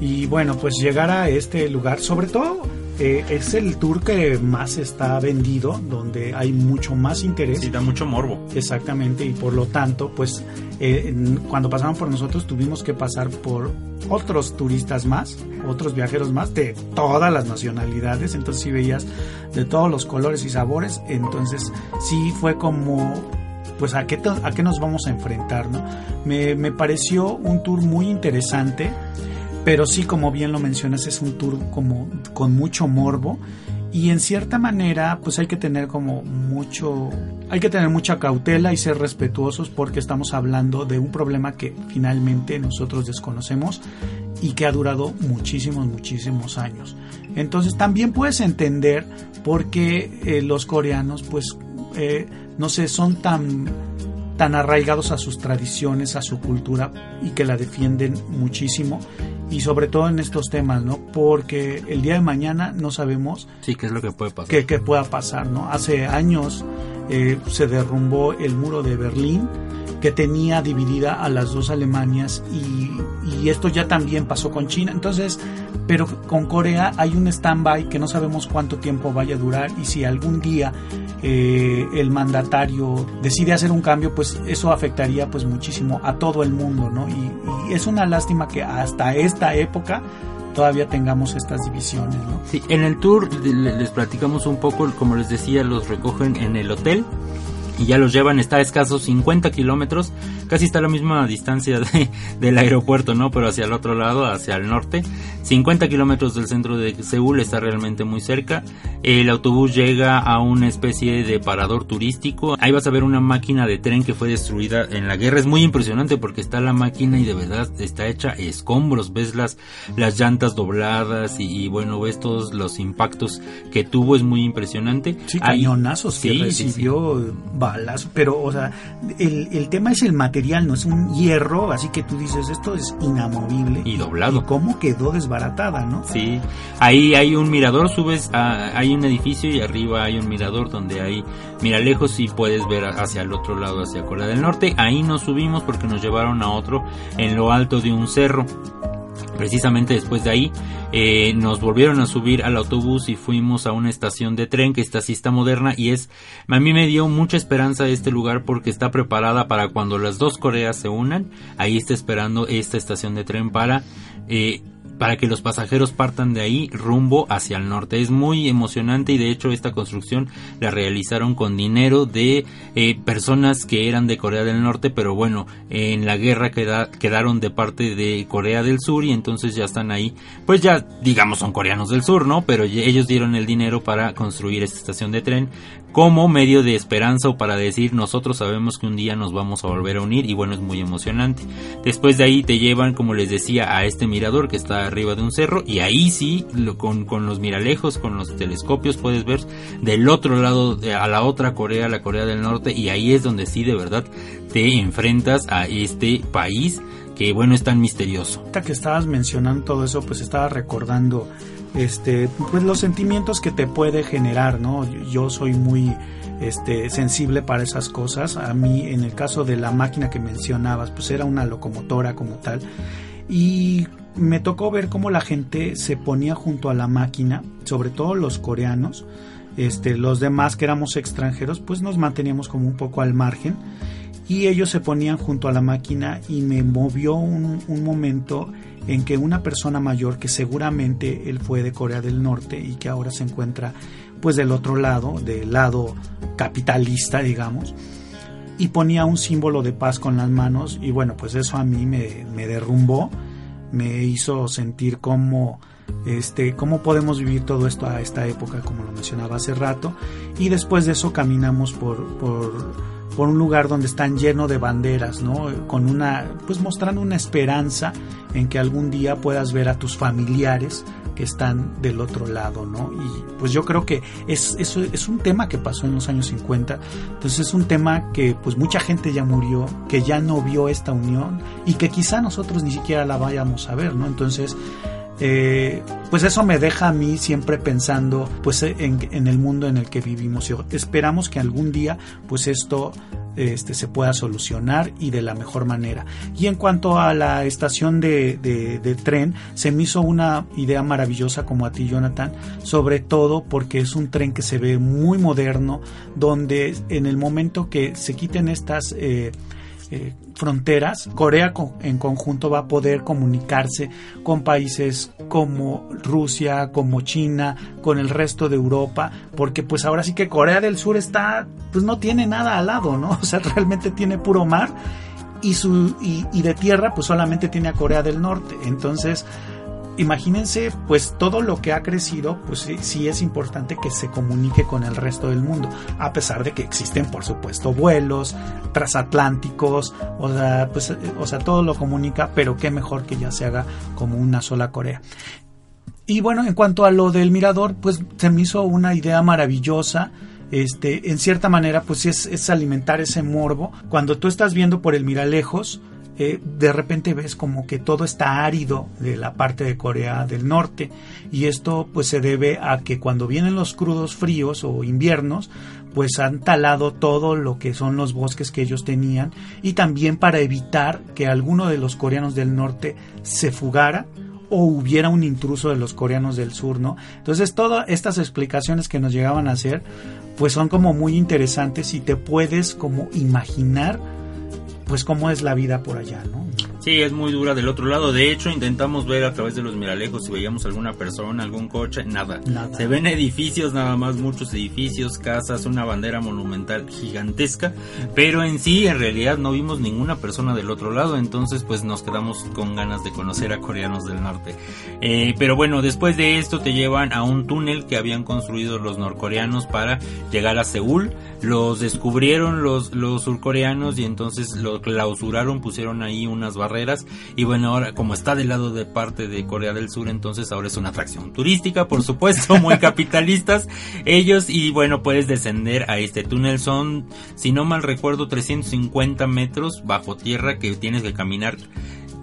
A: Y bueno, pues llegar a este lugar, sobre todo eh, es el tour que más está vendido, donde hay mucho más interés.
B: Y da mucho morbo.
A: Exactamente, y por lo tanto, pues eh, cuando pasaron por nosotros tuvimos que pasar por otros turistas más, otros viajeros más de todas las nacionalidades, entonces sí veías de todos los colores y sabores, entonces sí fue como pues a qué, a qué nos vamos a enfrentar, ¿no? Me, me pareció un tour muy interesante pero sí, como bien lo mencionas, es un tour como con mucho morbo y en cierta manera pues hay que tener como mucho hay que tener mucha cautela y ser respetuosos porque estamos hablando de un problema que finalmente nosotros desconocemos y que ha durado muchísimos muchísimos años. Entonces también puedes entender por qué eh, los coreanos pues eh, no sé son tan tan arraigados a sus tradiciones, a su cultura y que la defienden muchísimo y sobre todo en estos temas, ¿no? Porque el día de mañana no sabemos
B: sí, qué es lo que puede pasar.
A: Qué, pueda pasar, ¿no? Hace años eh, se derrumbó el muro de Berlín que tenía dividida a las dos Alemanias y, y esto ya también pasó con China. Entonces, pero con Corea hay un stand-by que no sabemos cuánto tiempo vaya a durar y si algún día eh, el mandatario decide hacer un cambio, pues eso afectaría pues muchísimo a todo el mundo, ¿no? Y, es una lástima que hasta esta época todavía tengamos estas divisiones, ¿no?
B: Sí, en el tour les platicamos un poco, como les decía, los recogen en el hotel y ya los llevan, está a escasos 50 kilómetros, casi está a la misma distancia de, del aeropuerto, ¿no? Pero hacia el otro lado, hacia el norte, 50 kilómetros del centro de Seúl, está realmente muy cerca, el autobús llega a una especie de parador turístico, ahí vas a ver una máquina de tren que fue destruida en la guerra, es muy impresionante porque está la máquina y de verdad está hecha escombros, ves las, las llantas dobladas y, bueno, ves todos los impactos que tuvo, es muy impresionante.
A: Sí, cañonazos que recibió, pero o sea, el, el, tema es el material, no es un hierro, así que tú dices, esto es inamovible.
B: Y doblado.
A: Y cómo quedó desbaratada, ¿no?
B: Sí, ahí hay un mirador, subes, a, hay un edificio y arriba hay un mirador donde hay mira lejos y puedes ver hacia el otro lado, hacia Corea del Norte. Ahí nos subimos porque nos llevaron a otro en lo alto de un cerro. Precisamente después de ahí eh, nos volvieron a subir al autobús y fuimos a una estación de tren que está así está moderna y es a mí me dio mucha esperanza este lugar porque está preparada para cuando las dos Coreas se unan. Ahí está esperando esta estación de tren para eh, para que los pasajeros partan de ahí rumbo hacia el norte. Es muy emocionante y de hecho esta construcción la realizaron con dinero de eh, personas que eran de Corea del Norte, pero bueno, en la guerra quedaron de parte de Corea del Sur y entonces ya están ahí, pues ya digamos son coreanos del sur, ¿no? Pero ellos dieron el dinero para construir esta estación de tren como medio de esperanza o para decir nosotros sabemos que un día nos vamos a volver a unir y bueno es muy emocionante. Después de ahí te llevan como les decía a este mirador que está arriba de un cerro y ahí sí con, con los miralejos, con los telescopios puedes ver del otro lado a la otra Corea, la Corea del Norte y ahí es donde sí de verdad te enfrentas a este país que bueno es tan misterioso.
A: Ahorita que estabas mencionando todo eso pues estaba recordando este, pues los sentimientos que te puede generar, ¿no? Yo soy muy este, sensible para esas cosas. A mí, en el caso de la máquina que mencionabas, pues era una locomotora como tal. Y me tocó ver cómo la gente se ponía junto a la máquina, sobre todo los coreanos. Este, los demás que éramos extranjeros, pues nos manteníamos como un poco al margen. Y ellos se ponían junto a la máquina y me movió un, un momento en que una persona mayor que seguramente él fue de Corea del Norte y que ahora se encuentra pues del otro lado, del lado capitalista digamos, y ponía un símbolo de paz con las manos y bueno pues eso a mí me, me derrumbó, me hizo sentir como este, cómo podemos vivir todo esto a esta época, como lo mencionaba hace rato, y después de eso caminamos por, por por un lugar donde están lleno de banderas, ¿no? Con una, pues mostrando una esperanza en que algún día puedas ver a tus familiares que están del otro lado, ¿no? Y pues yo creo que es, eso es un tema que pasó en los años 50, entonces es un tema que pues mucha gente ya murió, que ya no vio esta unión y que quizá nosotros ni siquiera la vayamos a ver, ¿no? Entonces eh, pues eso me deja a mí siempre pensando pues en, el mundo en el que vivimos. esperamos que algún día pues esto este, se pueda solucionar y de la mejor manera. Y en cuanto a la estación de, de, tren, se me hizo una idea maravillosa como a ti Jonathan, sobre todo porque es un tren que se ve muy moderno, donde en el momento que se quiten estas... Eh, eh, fronteras, Corea en conjunto va a poder comunicarse con países como Rusia, como China, con el resto de Europa, porque pues ahora sí que Corea del Sur está, pues no tiene nada al lado, ¿no? O sea, realmente tiene puro mar y, su, y, de tierra pues solamente tiene a Corea del Norte. Entonces, imagínense pues todo lo que ha crecido, pues sí, es importante que se comunique con el resto del mundo, a pesar de que existen por supuesto vuelos transatlánticos, o sea, pues, o sea, todo lo comunica, pero qué mejor que ya se haga como una sola Corea. Y bueno, en cuanto a lo del mirador, pues se me hizo una idea maravillosa. Este, en cierta manera, pues es, es alimentar ese morbo. Cuando tú estás viendo por el miralejos, eh, de repente ves como que todo está árido de la parte de Corea del Norte y esto pues se debe a que cuando vienen los crudos fríos o inviernos pues han talado todo lo que son los bosques que ellos tenían y también para evitar que alguno de los coreanos del norte se fugara o hubiera un intruso de los coreanos del sur, ¿no? Entonces todas estas explicaciones que nos llegaban a hacer pues son como muy interesantes y te puedes como imaginar pues cómo es la vida por allá, ¿no?
B: Sí, es muy dura del otro lado. De hecho, intentamos ver a través de los miralejos si veíamos alguna persona, algún coche, nada.
A: Nada.
B: Se ven edificios, nada más muchos edificios, casas, una bandera monumental gigantesca, pero en sí, en realidad, no vimos ninguna persona del otro lado. Entonces, pues nos quedamos con ganas de conocer a coreanos del norte. Eh, pero bueno, después de esto te llevan a un túnel que habían construido los norcoreanos para llegar a Seúl. Los descubrieron los, los surcoreanos y entonces lo clausuraron, pusieron ahí unas barreras. Y bueno, ahora como está del lado de parte de Corea del Sur, entonces ahora es una atracción turística, por supuesto, muy capitalistas ellos. Y bueno, puedes descender a este túnel. Son, si no mal recuerdo, 350 metros bajo tierra que tienes que caminar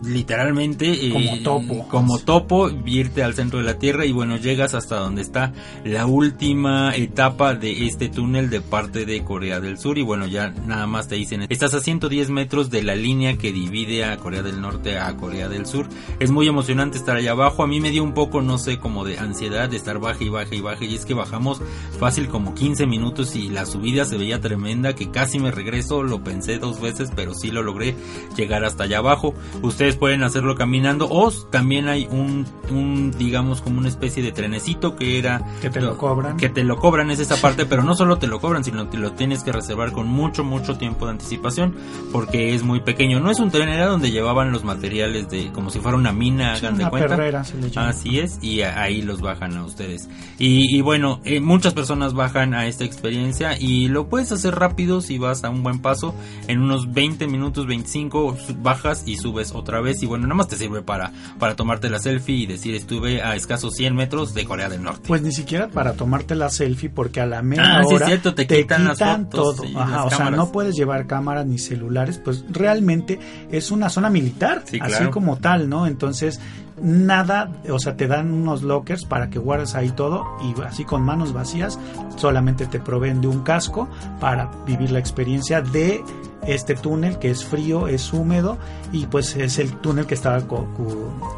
B: literalmente
A: Como
B: eh,
A: topo.
B: como topo irte al centro de la tierra y bueno llegas hasta donde está la última etapa de este túnel de parte de Corea del Sur y bueno ya nada más te dicen estás a 110 metros de la línea que divide a Corea del Norte a Corea del Sur. Es muy emocionante estar allá abajo. A mí me dio un poco no sé como de ansiedad de estar baja y baja y baja y es que bajamos fácil como 15 minutos y la subida se veía tremenda que casi me regreso. Lo pensé dos veces pero sí lo logré llegar hasta allá abajo. Ustedes pueden hacerlo caminando o también hay un, un digamos como una especie de trenecito que era
A: Que te lo cobran.
B: que te lo cobran es esa parte pero no solo te lo cobran sino que lo tienes que reservar con mucho mucho tiempo de anticipación porque es muy pequeño no es un tren era donde llevaban los materiales de como si fuera una mina
A: Sí,
B: hagan de cuenta
A: perrera se le llama.
B: Así es, y ahí los bajan a ustedes. Y, y bueno, eh, muchas personas bajan a esta experiencia y lo puedes hacer rápido si vas a un buen paso. En unos 20 minutos, 25, su- bajas y subes otra vez. Y bueno, nada más te sirve para, para tomarte la selfie y decir estuve a escasos 100 metros de Corea del Norte.
A: Pues ni siquiera para tomarte la selfie, porque a la mera
B: Ah, sí,
A: hora
B: cierto, te quitan las fotos
A: todo. Ajá,
B: las
A: o sea, no puedes llevar cámaras ni celulares, pues realmente es una zona militar,
B: Sí,
A: así como tal, ¿no? Entonces, nada, o sea, te dan unos lockers para que guardes ahí todo y así con manos vacías, solamente te proveen de un casco para vivir la experiencia de este túnel que es frío, es húmedo y pues es el túnel que estaba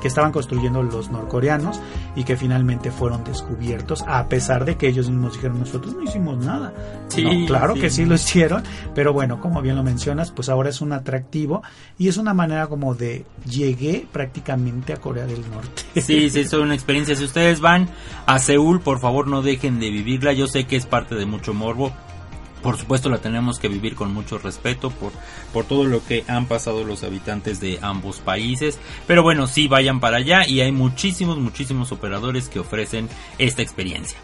A: que estaban construyendo los norcoreanos y que finalmente fueron descubiertos a pesar de que ellos mismos dijeron nosotros no hicimos nada.
B: Sí,
A: No, claro
B: sí.
A: que sí lo hicieron, pero bueno, como bien lo mencionas, pues ahora es un atractivo y es una manera como de llegué prácticamente a Corea del Norte.
B: Sí, sí, es una experiencia. Si ustedes van a Seúl, por favor no dejen de vivirla. Yo sé que es parte de mucho morbo. Por supuesto la tenemos que vivir con mucho respeto por, por todo lo que han pasado los habitantes de ambos países. Pero bueno, sí vayan para allá y hay muchísimos, muchísimos operadores que ofrecen esta experiencia.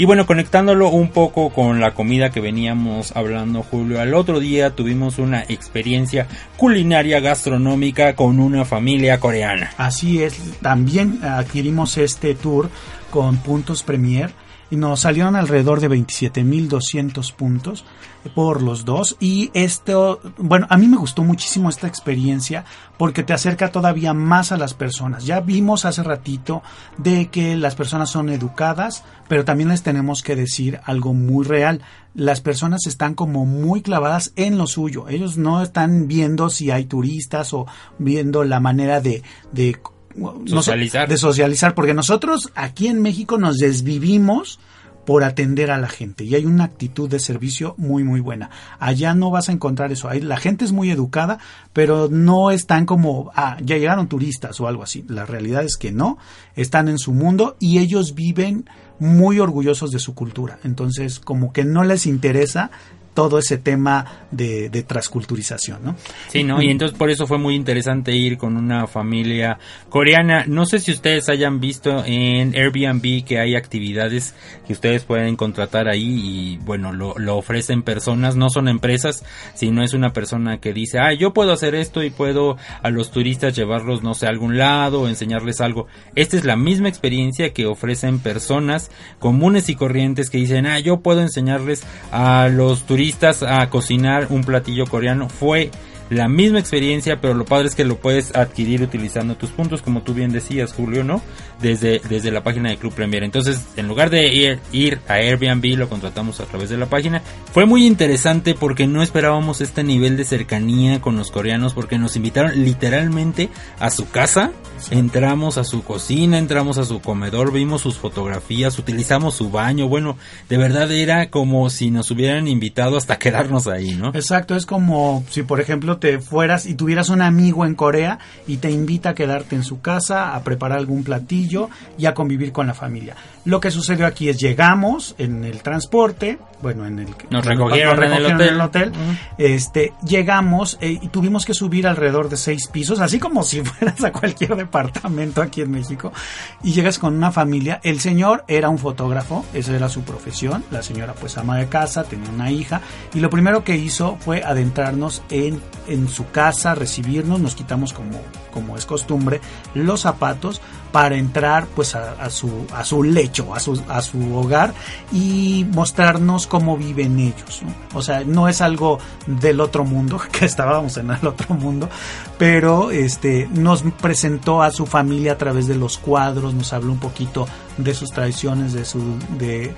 B: Y bueno, conectándolo un poco con la comida que veníamos hablando, Julio, al otro día tuvimos una experiencia culinaria gastronómica con una familia coreana.
A: Así es, también adquirimos este tour con puntos Premier y nos salieron alrededor de 27.200 puntos por los dos y esto, bueno, a mí me gustó muchísimo esta experiencia porque te acerca todavía más a las personas. Ya vimos hace ratito de que las personas son educadas, pero también les tenemos que decir algo muy real. Las personas están como muy clavadas en lo suyo. Ellos no están viendo si hay turistas o viendo la manera de, de
B: Socializar.
A: de socializar, porque nosotros aquí en México nos desvivimos por atender a la gente y hay una actitud de servicio muy muy buena. Allá no vas a encontrar eso. Ahí la gente es muy educada, pero no están como ah, ya llegaron turistas o algo así. La realidad es que no, están en su mundo y ellos viven muy orgullosos de su cultura. Entonces, como que no les interesa todo ese tema de, de transculturización, ¿no?
B: Sí, ¿no? Y entonces por eso fue muy interesante ir con una familia coreana. No sé si ustedes hayan visto en Airbnb que hay actividades que ustedes pueden contratar ahí y bueno, lo, lo ofrecen personas, no son empresas, sino es una persona que dice, ah, yo puedo hacer esto y puedo a los turistas llevarlos, no sé, a algún lado o enseñarles algo. Esta es la misma experiencia que ofrecen personas comunes y corrientes que dicen, ah, yo puedo enseñarles a los turistas a cocinar un platillo coreano. Fue la misma experiencia, pero lo padre es que lo puedes adquirir utilizando tus puntos, como tú bien decías, Julio, ¿no? Desde, desde la página de Club Premier. Entonces, en lugar de ir, ir a Airbnb, lo contratamos a través de la página. Fue muy interesante porque no esperábamos este nivel de cercanía con los coreanos, porque nos invitaron literalmente a su casa. Entramos a su cocina, entramos a su comedor, vimos sus fotografías, utilizamos su baño. Bueno, de verdad era como si nos hubieran invitado hasta quedarnos ahí, ¿no?
A: Exacto, es como si por ejemplo te fueras y tuvieras un amigo en Corea y te invita a quedarte en su casa, a preparar algún platillo y a convivir con la familia. Lo que sucedió aquí es llegamos en el transporte, bueno, en el
B: nos recogieron, en, el hotel,
A: este, llegamos eh, y tuvimos que subir alrededor de seis pisos, así como si fueras a cualquier departamento aquí en México, y llegas con una familia. El señor era un fotógrafo, esa era su profesión, la señora pues ama de casa, tenía una hija, y lo primero que hizo fue adentrarnos en, en su casa, recibirnos, nos quitamos como, como es costumbre los zapatos para entrar pues a, su, a su lecho, a su, a su hogar y mostrarnos cómo viven ellos. O sea, no es algo del otro mundo, que estábamos en el otro mundo, pero este, nos presentó a su familia a través de los cuadros, nos habló un poquito de sus tradiciones, de su, de,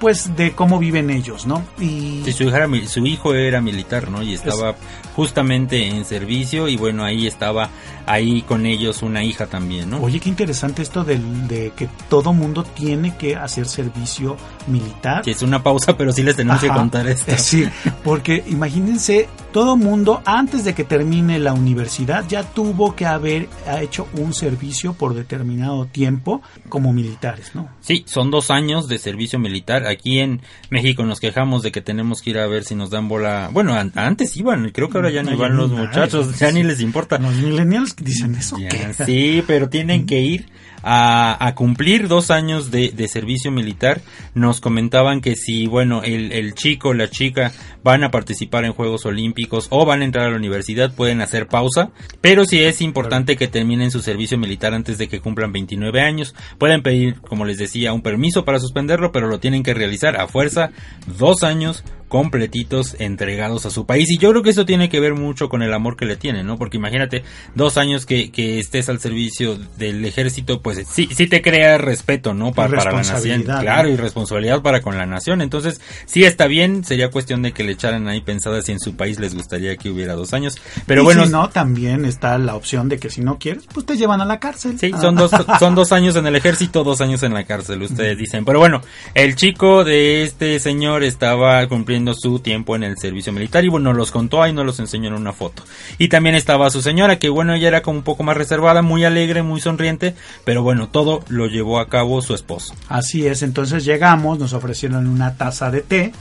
A: pues de cómo viven ellos, ¿no?
B: Y su, hija su hijo era militar, ¿no? Y estaba justamente en servicio y bueno, ahí estaba ahí con ellos una hija también, ¿no?
A: Oye, qué interesante esto de, de que todo mundo tiene que hacer servicio militar.
B: Sí, es una pausa, pero sí les tenemos que contar esto.
A: Sí, porque imagínense, todo mundo antes de que termine la universidad ya tuvo que haber hecho un servicio por determinado tiempo como militares, ¿no?
B: Sí, son dos años de servicio militar. Aquí en México nos quejamos de que tenemos que ir a ver si nos dan bola. Bueno, antes iban, creo que ahora ya no, van los muchachos, ya ni les importa.
A: Los millennials dicen eso.
B: Sí, pero tienen que ir a, cumplir dos años de, servicio militar. Nos comentaban que si, bueno, el, el chico, la chica van a participar en Juegos Olímpicos o van a entrar a la universidad, pueden hacer pausa. Pero si es importante que terminen su servicio militar antes de que cumplan 29 años. Pueden pedir, como les decía, un permiso para suspenderlo, pero lo tienen que realizar a fuerza dos años completitos entregados a su país. Y yo creo que eso tiene que ver mucho con el amor que le tienen, ¿no? Porque imagínate, dos años que, que estés al servicio del ejército, pues sí, sí te crea respeto, ¿no? Para, para la nación. Claro, y responsabilidad para con la nación. Entonces, sí está bien, sería cuestión de que le echaran ahí pensadas si en su país les gustaría que hubiera dos años. Pero bueno.
A: Si no, también está la opción de que si no quieres, pues te llevan a la cárcel.
B: Sí, son dos, son dos años en el ejército, dos años en la cárcel, ustedes dicen. Pero bueno, el chico de este señor estaba cumpliendo su tiempo en el servicio militar y bueno, los contó ahí, nos los enseñó en una foto. Y también estaba su señora, que bueno, ella era como un poco más reservada, muy alegre, muy sonriente, pero bueno, todo lo llevó a cabo su esposo.
A: Así es, entonces llegamos, nos ofrecieron una taza de té,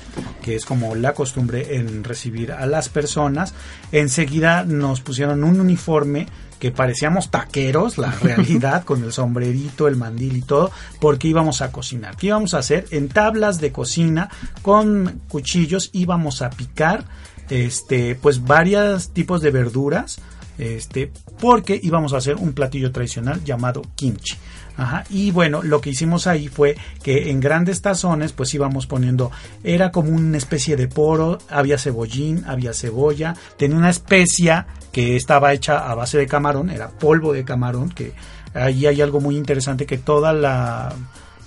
A: que es como la costumbre en recibir a las personas. Enseguida nos pusieron un uniforme que parecíamos taqueros, la realidad, con el sombrerito, el mandil y todo, porque íbamos a cocinar. ¿Qué íbamos a hacer? En tablas de cocina, con cuchillos, íbamos a picar, este, pues varios tipos de verduras, este, porque íbamos a hacer un platillo tradicional llamado kimchi. Ajá. Y bueno, lo que hicimos ahí fue que en grandes tazones pues íbamos poniendo, era como una especie de poro, había cebollín, había cebolla, tenía una especia que estaba hecha a base de camarón, era polvo de camarón, que ahí hay algo muy interesante que toda la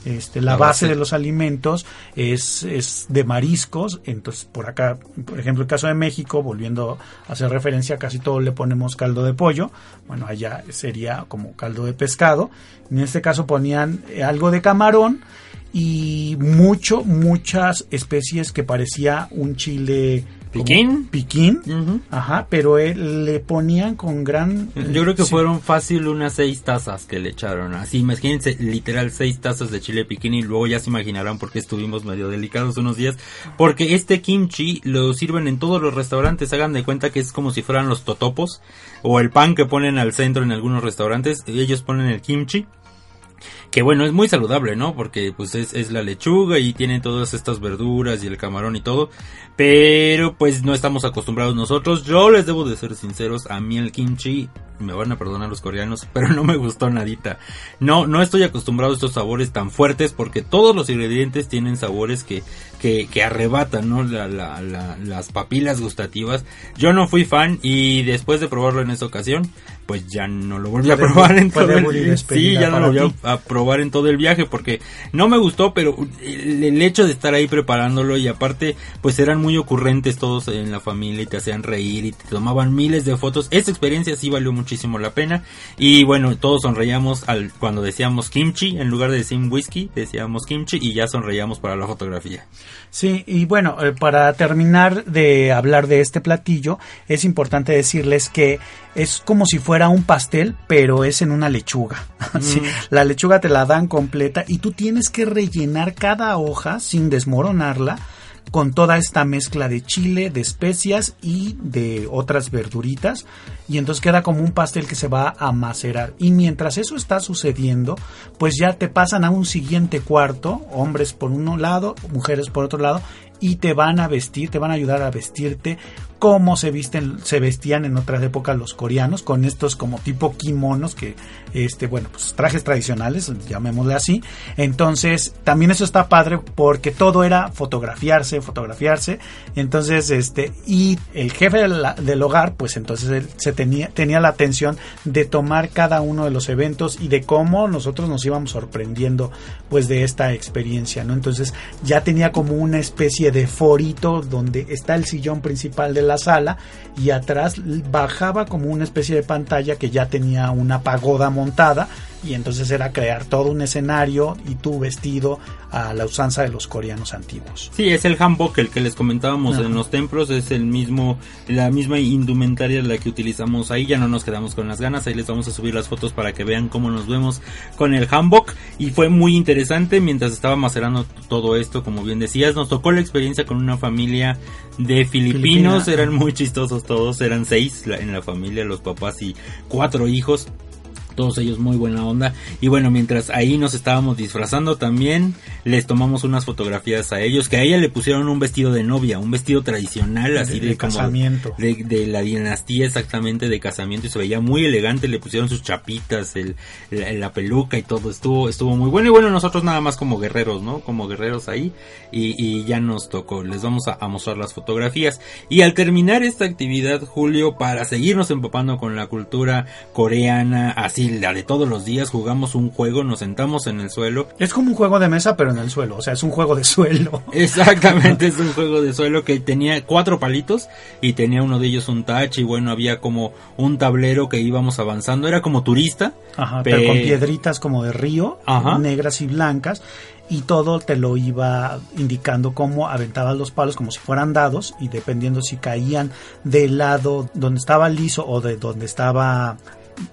A: este, la, base, de los alimentos es, es, de mariscos, entonces por acá, por ejemplo, el caso de México, volviendo a hacer referencia, casi todo le ponemos caldo de pollo, bueno, allá sería como caldo de pescado, en este caso ponían eh, algo de camarón y mucho, muchas especies que parecía un chile
B: ¿Piquín?
A: Piquín, ajá, pero le ponían con gran...
B: Yo creo que fueron fácil unas seis tazas que le echaron, así, imagínense, literal seis tazas de chile piquín y luego ya se imaginarán por qué estuvimos medio delicados unos días, porque este kimchi lo sirven en todos los restaurantes, hagan de cuenta que es como si fueran los totopos o el pan que ponen al centro en algunos restaurantes, ellos ponen el kimchi que bueno, es muy saludable, ¿no? Porque pues es, es, la lechuga y tiene todas estas verduras y el camarón y todo. Pero pues no estamos acostumbrados nosotros. Yo les debo de ser sinceros, a mí el kimchi, me van a perdonar los coreanos, pero no me gustó nadita. No, no estoy acostumbrado a estos sabores tan fuertes porque todos los ingredientes tienen sabores que, que, que arrebatan, ¿no? La, la, las papilas gustativas. Yo no fui fan y después de probarlo en esta ocasión, pues ya no lo volví a probar en todo el... Sí, ya no lo volví a, a probar en todo el viaje porque no me gustó, pero el, hecho de estar ahí preparándolo y aparte pues eran muy ocurrentes todos en la familia y te hacían reír y te tomaban miles de fotos. Esta experiencia sí valió muchísimo la pena y bueno, todos sonreíamos al cuando decíamos kimchi en lugar de decir whisky, decíamos kimchi y ya sonreíamos para la fotografía.
A: Sí, y bueno, eh, para terminar de hablar de este platillo, es importante decirles que es como si fuera un pastel, pero es en una lechuga. Sí, la lechuga te la dan completa y tú tienes que rellenar cada hoja sin desmoronarla con toda esta mezcla de chile, de especias y de otras verduritas. Y entonces queda como un pastel que se va a macerar. Y mientras eso está sucediendo, pues ya te pasan a un siguiente cuarto, hombres por un lado, mujeres por otro lado, y te van a vestir, te van a ayudar a vestirte como se visten, se vestían en otras épocas los coreanos, con estos como tipo kimonos que, este, bueno, pues trajes tradicionales, llamémosle así. Entonces, también eso está padre porque todo era fotografiarse, fotografiarse. Entonces, este, y el jefe del, hogar, pues entonces él se tenía, tenía la atención de tomar cada uno de los eventos y de cómo nosotros nos íbamos sorprendiendo, pues, de esta experiencia, ¿no? Entonces, ya tenía como una especie de forito donde está el sillón principal de la sala y atrás bajaba como una especie de pantalla que ya tenía una pagoda montada y entonces era crear todo un escenario y tu vestido a la usanza de los coreanos antiguos.
B: Sí, es el hanbok el que les comentábamos en los templos, es el mismo, la misma indumentaria la que utilizamos ahí, ya no nos quedamos con las ganas, ahí les vamos a subir las fotos para que vean cómo nos vemos con el hanbok y fue muy interesante mientras estaba macerando todo esto, como bien decías, nos tocó la experiencia con una familia de filipinos, eran muy chistosos todos, eran seis en la familia, los papás y cuatro hijos todos ellos muy buena onda. Y bueno, mientras ahí nos estábamos disfrazando también, les tomamos unas fotografías a ellos, que a ella le pusieron un vestido de novia, un vestido tradicional, así de,
A: casamiento.
B: De, la dinastía exactamente de casamiento, y se veía muy elegante, le pusieron sus chapitas, el, la, peluca y todo, estuvo, estuvo muy bueno. Y bueno, nosotros nada más como guerreros, ¿no? Como guerreros ahí, y, ya nos tocó, les vamos a, a mostrar las fotografías. Y al terminar esta actividad, Julio, para seguirnos empapando con la cultura coreana, así la de todos los días, jugamos un juego, nos sentamos en el suelo.
A: Es como un juego de mesa, pero en el suelo, o sea, es un juego de suelo.
B: Exactamente, es un juego de suelo que tenía cuatro palitos y tenía uno de ellos un touch y bueno, había como un tablero que íbamos avanzando, era como turista.
A: Ajá, pero con piedritas como de río, negras y blancas y todo te lo iba indicando cómo aventabas los palos como si fueran dados y dependiendo si caían del lado donde estaba liso o de donde estaba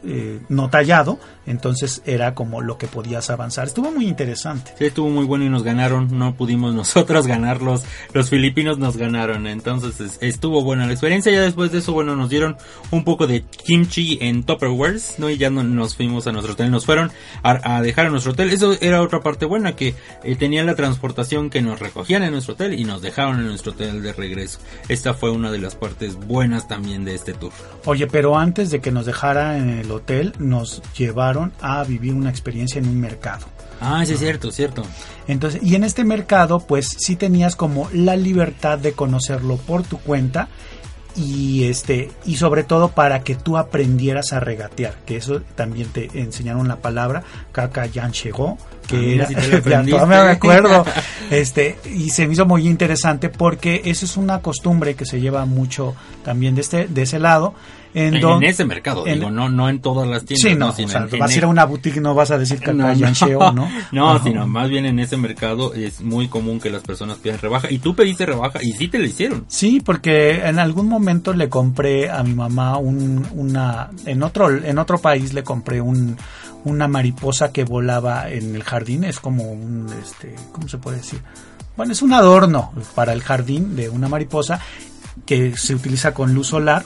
A: eh, no tallado, entonces era como lo que podías avanzar. Estuvo muy interesante.
B: Sí, estuvo muy bueno y nos ganaron, no pudimos nosotros ganarlos, los filipinos nos ganaron, entonces estuvo buena la experiencia. Ya después de eso, bueno, nos dieron un poco de kimchi en Tupperwares, ¿no? Y ya nos fuimos a nuestro hotel, nos fueron a, dejar a nuestro hotel. Eso era otra parte buena, que eh, tenía la transportación que nos recogían en nuestro hotel y nos dejaron en nuestro hotel de regreso. Esta fue una de las partes buenas también de este tour.
A: Oye, pero antes de que nos dejara en el hotel, nos llevaron a vivir una experiencia en un mercado.
B: Ah, sí, es cierto, cierto.
A: Entonces, y en este mercado, pues sí tenías como la libertad de conocerlo por tu cuenta y este y sobre todo para que tú aprendieras a regatear que eso también te enseñaron la palabra caca yan llegó que
B: ah, era, ya
A: me acuerdo este y se me hizo muy interesante porque eso es una costumbre que se lleva mucho también de este de ese lado
B: en, ese mercado, digo, no, no en todas las tiendas.
A: Sí, no, o sea, vas a ir a una boutique no vas a decir que no, no, ¿no?
B: No, sino más bien en ese mercado es muy común que las personas pidan rebaja. Y tú pediste rebaja y sí te la hicieron.
A: Sí, porque en algún momento le compré a mi mamá un, una, en otro, en otro país le compré un, una mariposa que volaba en el jardín. Es como un, este, ¿cómo se puede decir? Bueno, es un adorno para el jardín de una mariposa que se utiliza con luz solar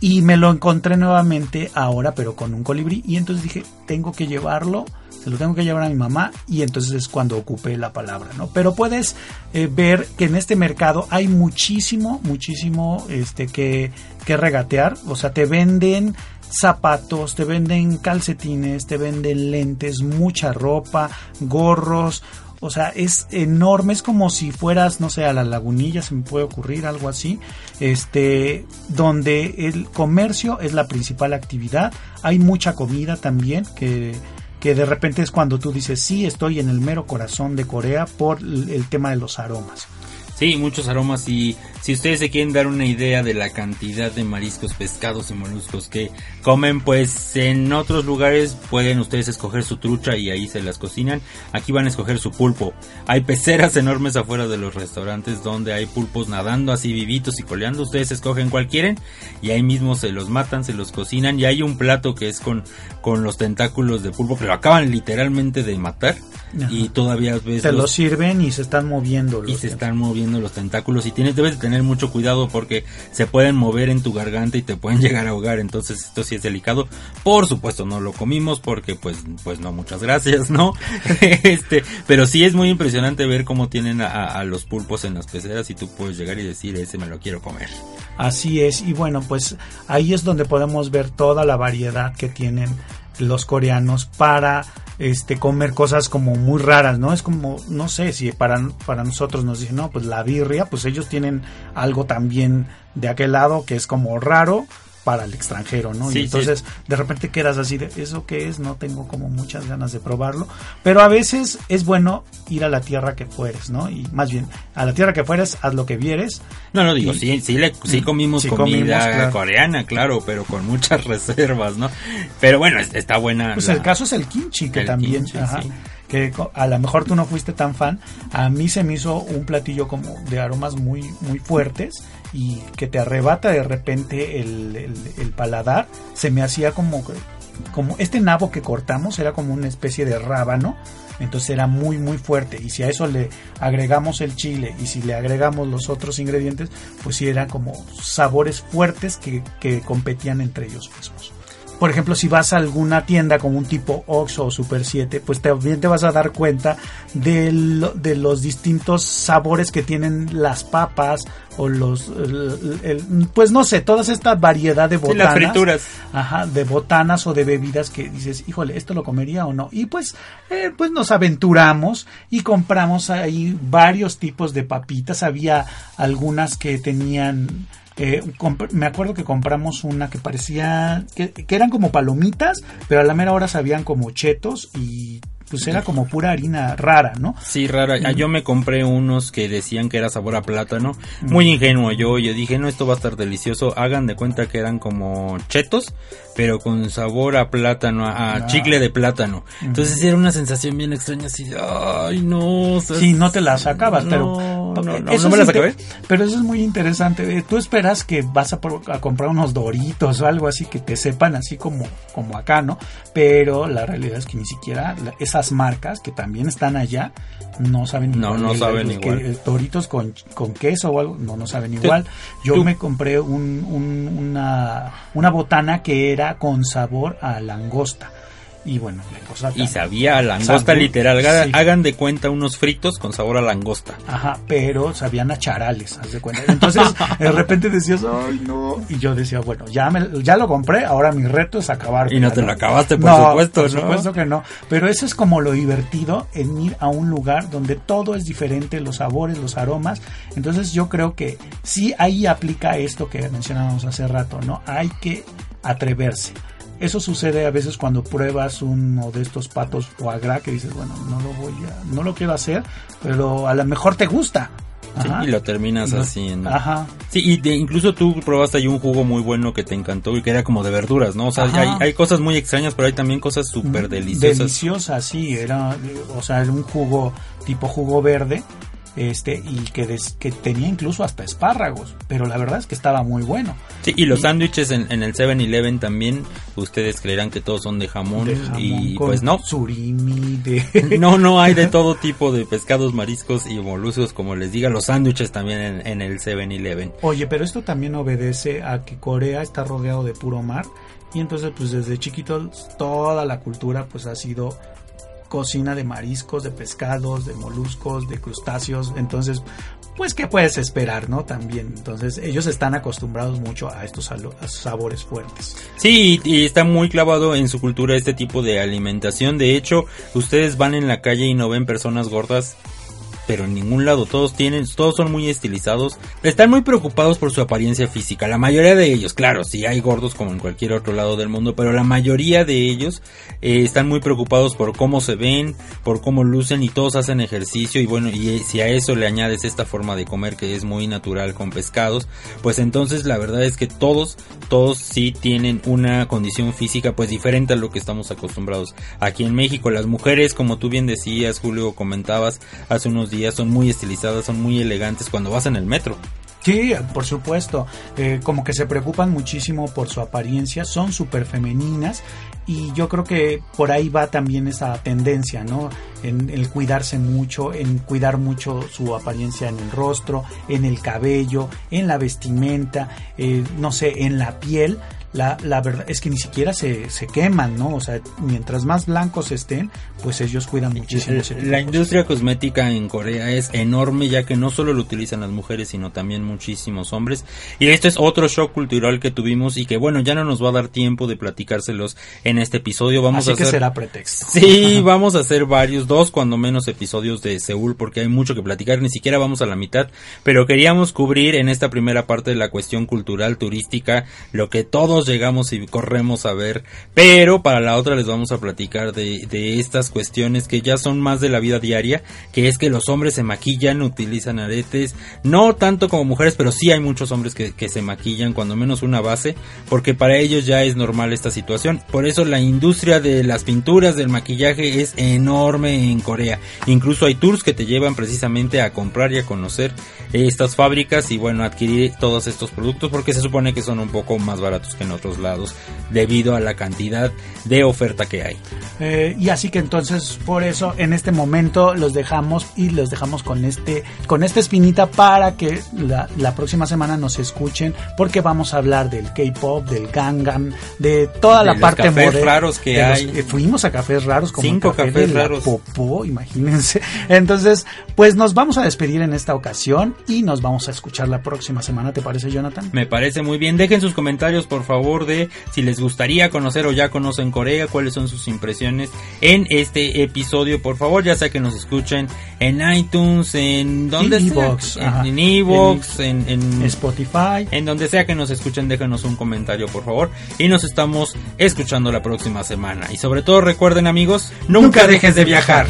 A: y me lo encontré nuevamente ahora, pero con un colibrí. Y entonces dije, tengo que llevarlo, se lo tengo que llevar a mi mamá. Y entonces es cuando ocupé la palabra, ¿no? Pero puedes eh, ver que en este mercado hay muchísimo, muchísimo este, que, que regatear. O sea, te venden zapatos, te venden calcetines, te venden lentes, mucha ropa, gorros. O sea, es enorme, es como si fueras, no sé, a la lagunilla, se me puede ocurrir algo así, este, donde el comercio es la principal actividad, hay mucha comida también que, que de repente es cuando tú dices, sí, estoy en el mero corazón de Corea por el tema de los aromas.
B: Sí, muchos aromas y si ustedes se quieren dar una idea de la cantidad de mariscos, pescados y moluscos que comen, pues en otros lugares pueden ustedes escoger su trucha y ahí se las cocinan. Aquí van a escoger su pulpo. Hay peceras enormes afuera de los restaurantes donde hay pulpos nadando así vivitos y coleando. Ustedes escogen cual quieren y ahí mismo se los matan, se los cocinan y hay un plato que es con, con los tentáculos de pulpo que lo acaban literalmente de matar y todavía ves
A: te los, sirven y se están moviendo
B: y se están moviendo los tentáculos y tienes debes tener mucho cuidado porque se pueden mover en tu garganta y te pueden llegar a ahogar. Entonces esto sí es delicado. Por supuesto no lo comimos porque pues pues no muchas gracias no este pero sí es muy impresionante ver cómo tienen a, los pulpos en las peceras y tú puedes llegar y decir ese me lo quiero comer
A: así es. Y bueno pues ahí es donde podemos ver toda la variedad que tienen los coreanos para este comer cosas como muy raras, ¿no? Es como, no sé, si para, para nosotros nos dicen, no, pues la birria, pues ellos tienen algo también de aquel lado que es como raro, para el extranjero, ¿no? y entonces de repente quedas así de, ¿eso qué es? No tengo como muchas ganas de probarlo, pero a veces es bueno ir a la tierra que fueres, ¿no? Y más bien, a la tierra que fueres, haz lo que vieres.
B: No, no, digo, sí, sí, le, sí comimos comida coreana, claro, pero con muchas reservas, ¿no? Pero bueno, está buena.
A: Pues el caso es el kimchi, que también, que a lo mejor tú no fuiste tan fan, a mí se me hizo un platillo como de aromas muy, muy fuertes y que te arrebata de repente el, paladar, se me hacía como, como este nabo que cortamos era como una especie de rábano, entonces era muy muy fuerte. Y si a eso le agregamos el chile y si le agregamos los otros ingredientes, pues sí eran como sabores fuertes que, que competían entre ellos mismos por ejemplo, si vas a alguna tienda como un tipo Oxxo o Super 7, pues también te vas a dar cuenta de, de los distintos sabores que tienen las papas o los, pues no sé, toda esta variedad de botanas. las
B: frituras.
A: Ajá, de botanas o de bebidas que dices, híjole, ¿esto lo comería o no? Y pues, eh, pues nos aventuramos y compramos ahí varios tipos de papitas. Había algunas que tenían eh, me acuerdo que compramos una que parecía que, que, eran como palomitas, pero a la mera hora sabían como chetos y pues era como pura harina rara, ¿no?
B: Sí, rara. Ah, yo me compré unos que decían que era sabor a plátano. Muy ingenuo yo. Yo dije, no, esto va a estar delicioso. Hagan de cuenta que eran como chetos, pero con sabor a plátano, a, ah. chicle de plátano. Entonces era una sensación bien extraña así, ay, no.
A: sí, no te la sacabas, pero...
B: No, no, no me la acabé.
A: Pero eso es muy interesante. Eh, tú esperas que vas a, a, comprar unos doritos o algo así que te sepan así como, como acá, ¿no? Pero la realidad es que ni siquiera esa marcas que también están allá no saben
B: igual. No, no saben igual.
A: Que, toritos con, con, queso o algo, no, no saben igual. Yo me compré un, una, una botana que era con sabor a langosta y bueno,
B: Y sabía a langosta literal. Hagan de cuenta unos fritos con sabor a langosta.
A: Ajá, pero sabían a charales, haz de cuenta. Entonces, de repente decías, ay, no. Y yo decía, bueno, ya, me, ya lo compré, ahora mi reto es acabar.
B: Y no te lo acabaste, por supuesto,
A: Por supuesto que no. Pero eso es como lo divertido en ir a un lugar donde todo es diferente, los sabores, los aromas. Entonces, yo creo que sí ahí aplica esto que mencionábamos hace rato, ¿no? Hay que atreverse eso sucede a veces cuando pruebas uno de estos patos o agra que dices, bueno, no lo voy a, no lo quiero hacer, pero a lo mejor te gusta.
B: Sí, y lo terminas haciendo. Ajá. Sí, y incluso tú probaste ahí un jugo muy bueno que te encantó y que era como de verduras, ¿no? O sea, hay, hay, cosas muy extrañas, pero hay también cosas súper mm, deliciosas.
A: Deliciosas, sí, era, o sea, un jugo tipo jugo verde este y que, que tenía incluso hasta espárragos, pero la verdad es que estaba muy bueno.
B: Sí, y los sándwiches en, el 7-Eleven también, ustedes creerán que todos son de jamón, y pues no.
A: Surimi, de...
B: No, no, hay de todo tipo de pescados, mariscos y moluscos, como les diga, los sándwiches también en, en el 7-Eleven.
A: Oye, pero esto también obedece a que Corea está rodeado de puro mar y entonces pues desde chiquitos toda la cultura pues ha sido cocina de mariscos, de pescados, de moluscos, de crustáceos, entonces, pues, ¿qué puedes esperar, no? También, entonces, ellos están acostumbrados mucho a estos sabores fuertes.
B: Sí, y está muy clavado en su cultura este tipo de alimentación, de hecho, ustedes van en la calle y no ven personas gordas pero en ningún lado. Todos tienen, todos son muy estilizados. Están muy preocupados por su apariencia física. La mayoría de ellos, claro, sí hay gordos como en cualquier otro lado del mundo, pero la mayoría de ellos eh, están muy preocupados por cómo se ven, por cómo lucen y todos hacen ejercicio y bueno, y eh, si a eso le añades esta forma de comer que es muy natural con pescados, pues entonces la verdad es que todos, todos sí tienen una condición física pues diferente a lo que estamos acostumbrados aquí en México. Las mujeres, como tú bien decías, Julio, comentabas hace unos días, son muy estilizadas, son muy elegantes cuando vas en el metro.
A: Sí, por supuesto. Eh, como que se preocupan muchísimo por su apariencia, son súper femeninas y yo creo que por ahí va también esa tendencia, ¿no? En el cuidarse mucho, en cuidar mucho su apariencia en el rostro, en el cabello, en la vestimenta, eh, no sé, en la piel la, la verdad es que ni siquiera se, se queman, ¿no? O sea, mientras más blancos estén, pues ellos cuidan muchísimo.
B: la industria cosmética en Corea es enorme, ya que no solo lo utilizan las mujeres, sino también muchísimos hombres. Y este es otro shock cultural que tuvimos y que, bueno, ya no nos va a dar tiempo de platicárselos en este episodio. Vamos
A: Así
B: a
A: que
B: hacer...
A: será pretexto.
B: Sí, vamos a hacer varios, dos cuando menos episodios de Seúl, porque hay mucho que platicar, ni siquiera vamos a la mitad, pero queríamos cubrir en esta primera parte de la cuestión cultural turística lo que todos llegamos y corremos a ver, pero para la otra les vamos a platicar de, estas cuestiones que ya son más de la vida diaria, que es que los hombres se maquillan, utilizan aretes, no tanto como mujeres, pero sí hay muchos hombres que, que se maquillan, cuando menos una base, porque para ellos ya es normal esta situación. Por eso la industria de las pinturas, del maquillaje es enorme en Corea. Incluso hay tours que te llevan precisamente a comprar y a conocer estas fábricas y bueno, adquirir todos estos productos porque se supone que son un poco más baratos que en otros lados debido a la cantidad de oferta que hay.
A: Eh, y así que entonces por eso en este momento los dejamos y los dejamos con este con esta espinita para que la, la próxima semana nos escuchen porque vamos a hablar del K-pop, del Gangnam, de toda
B: De
A: la
B: los
A: parte
B: cafés
A: moderna.
B: raros que
A: los-
B: hay.
A: eh, fuimos a cafés raros como
B: Cinco
A: café
B: cafés raros.
A: popó, imagínense. Entonces, pues nos vamos a despedir en esta ocasión y nos vamos a escuchar la próxima semana, ¿te parece, Jonathan?
B: Me parece muy bien. Dejen sus comentarios, por favor, de si les gustaría conocer o ya conocen Corea, cuáles son sus impresiones en este episodio. Por favor, ya sea que nos escuchen en iTunes, en donde
A: En
B: sea, en, en, en-
A: Spotify.
B: en donde sea que nos escuchen, déjenos un comentario, por favor. Y nos estamos escuchando la próxima semana. Y sobre todo, recuerden, amigos, nunca dejes de viajar.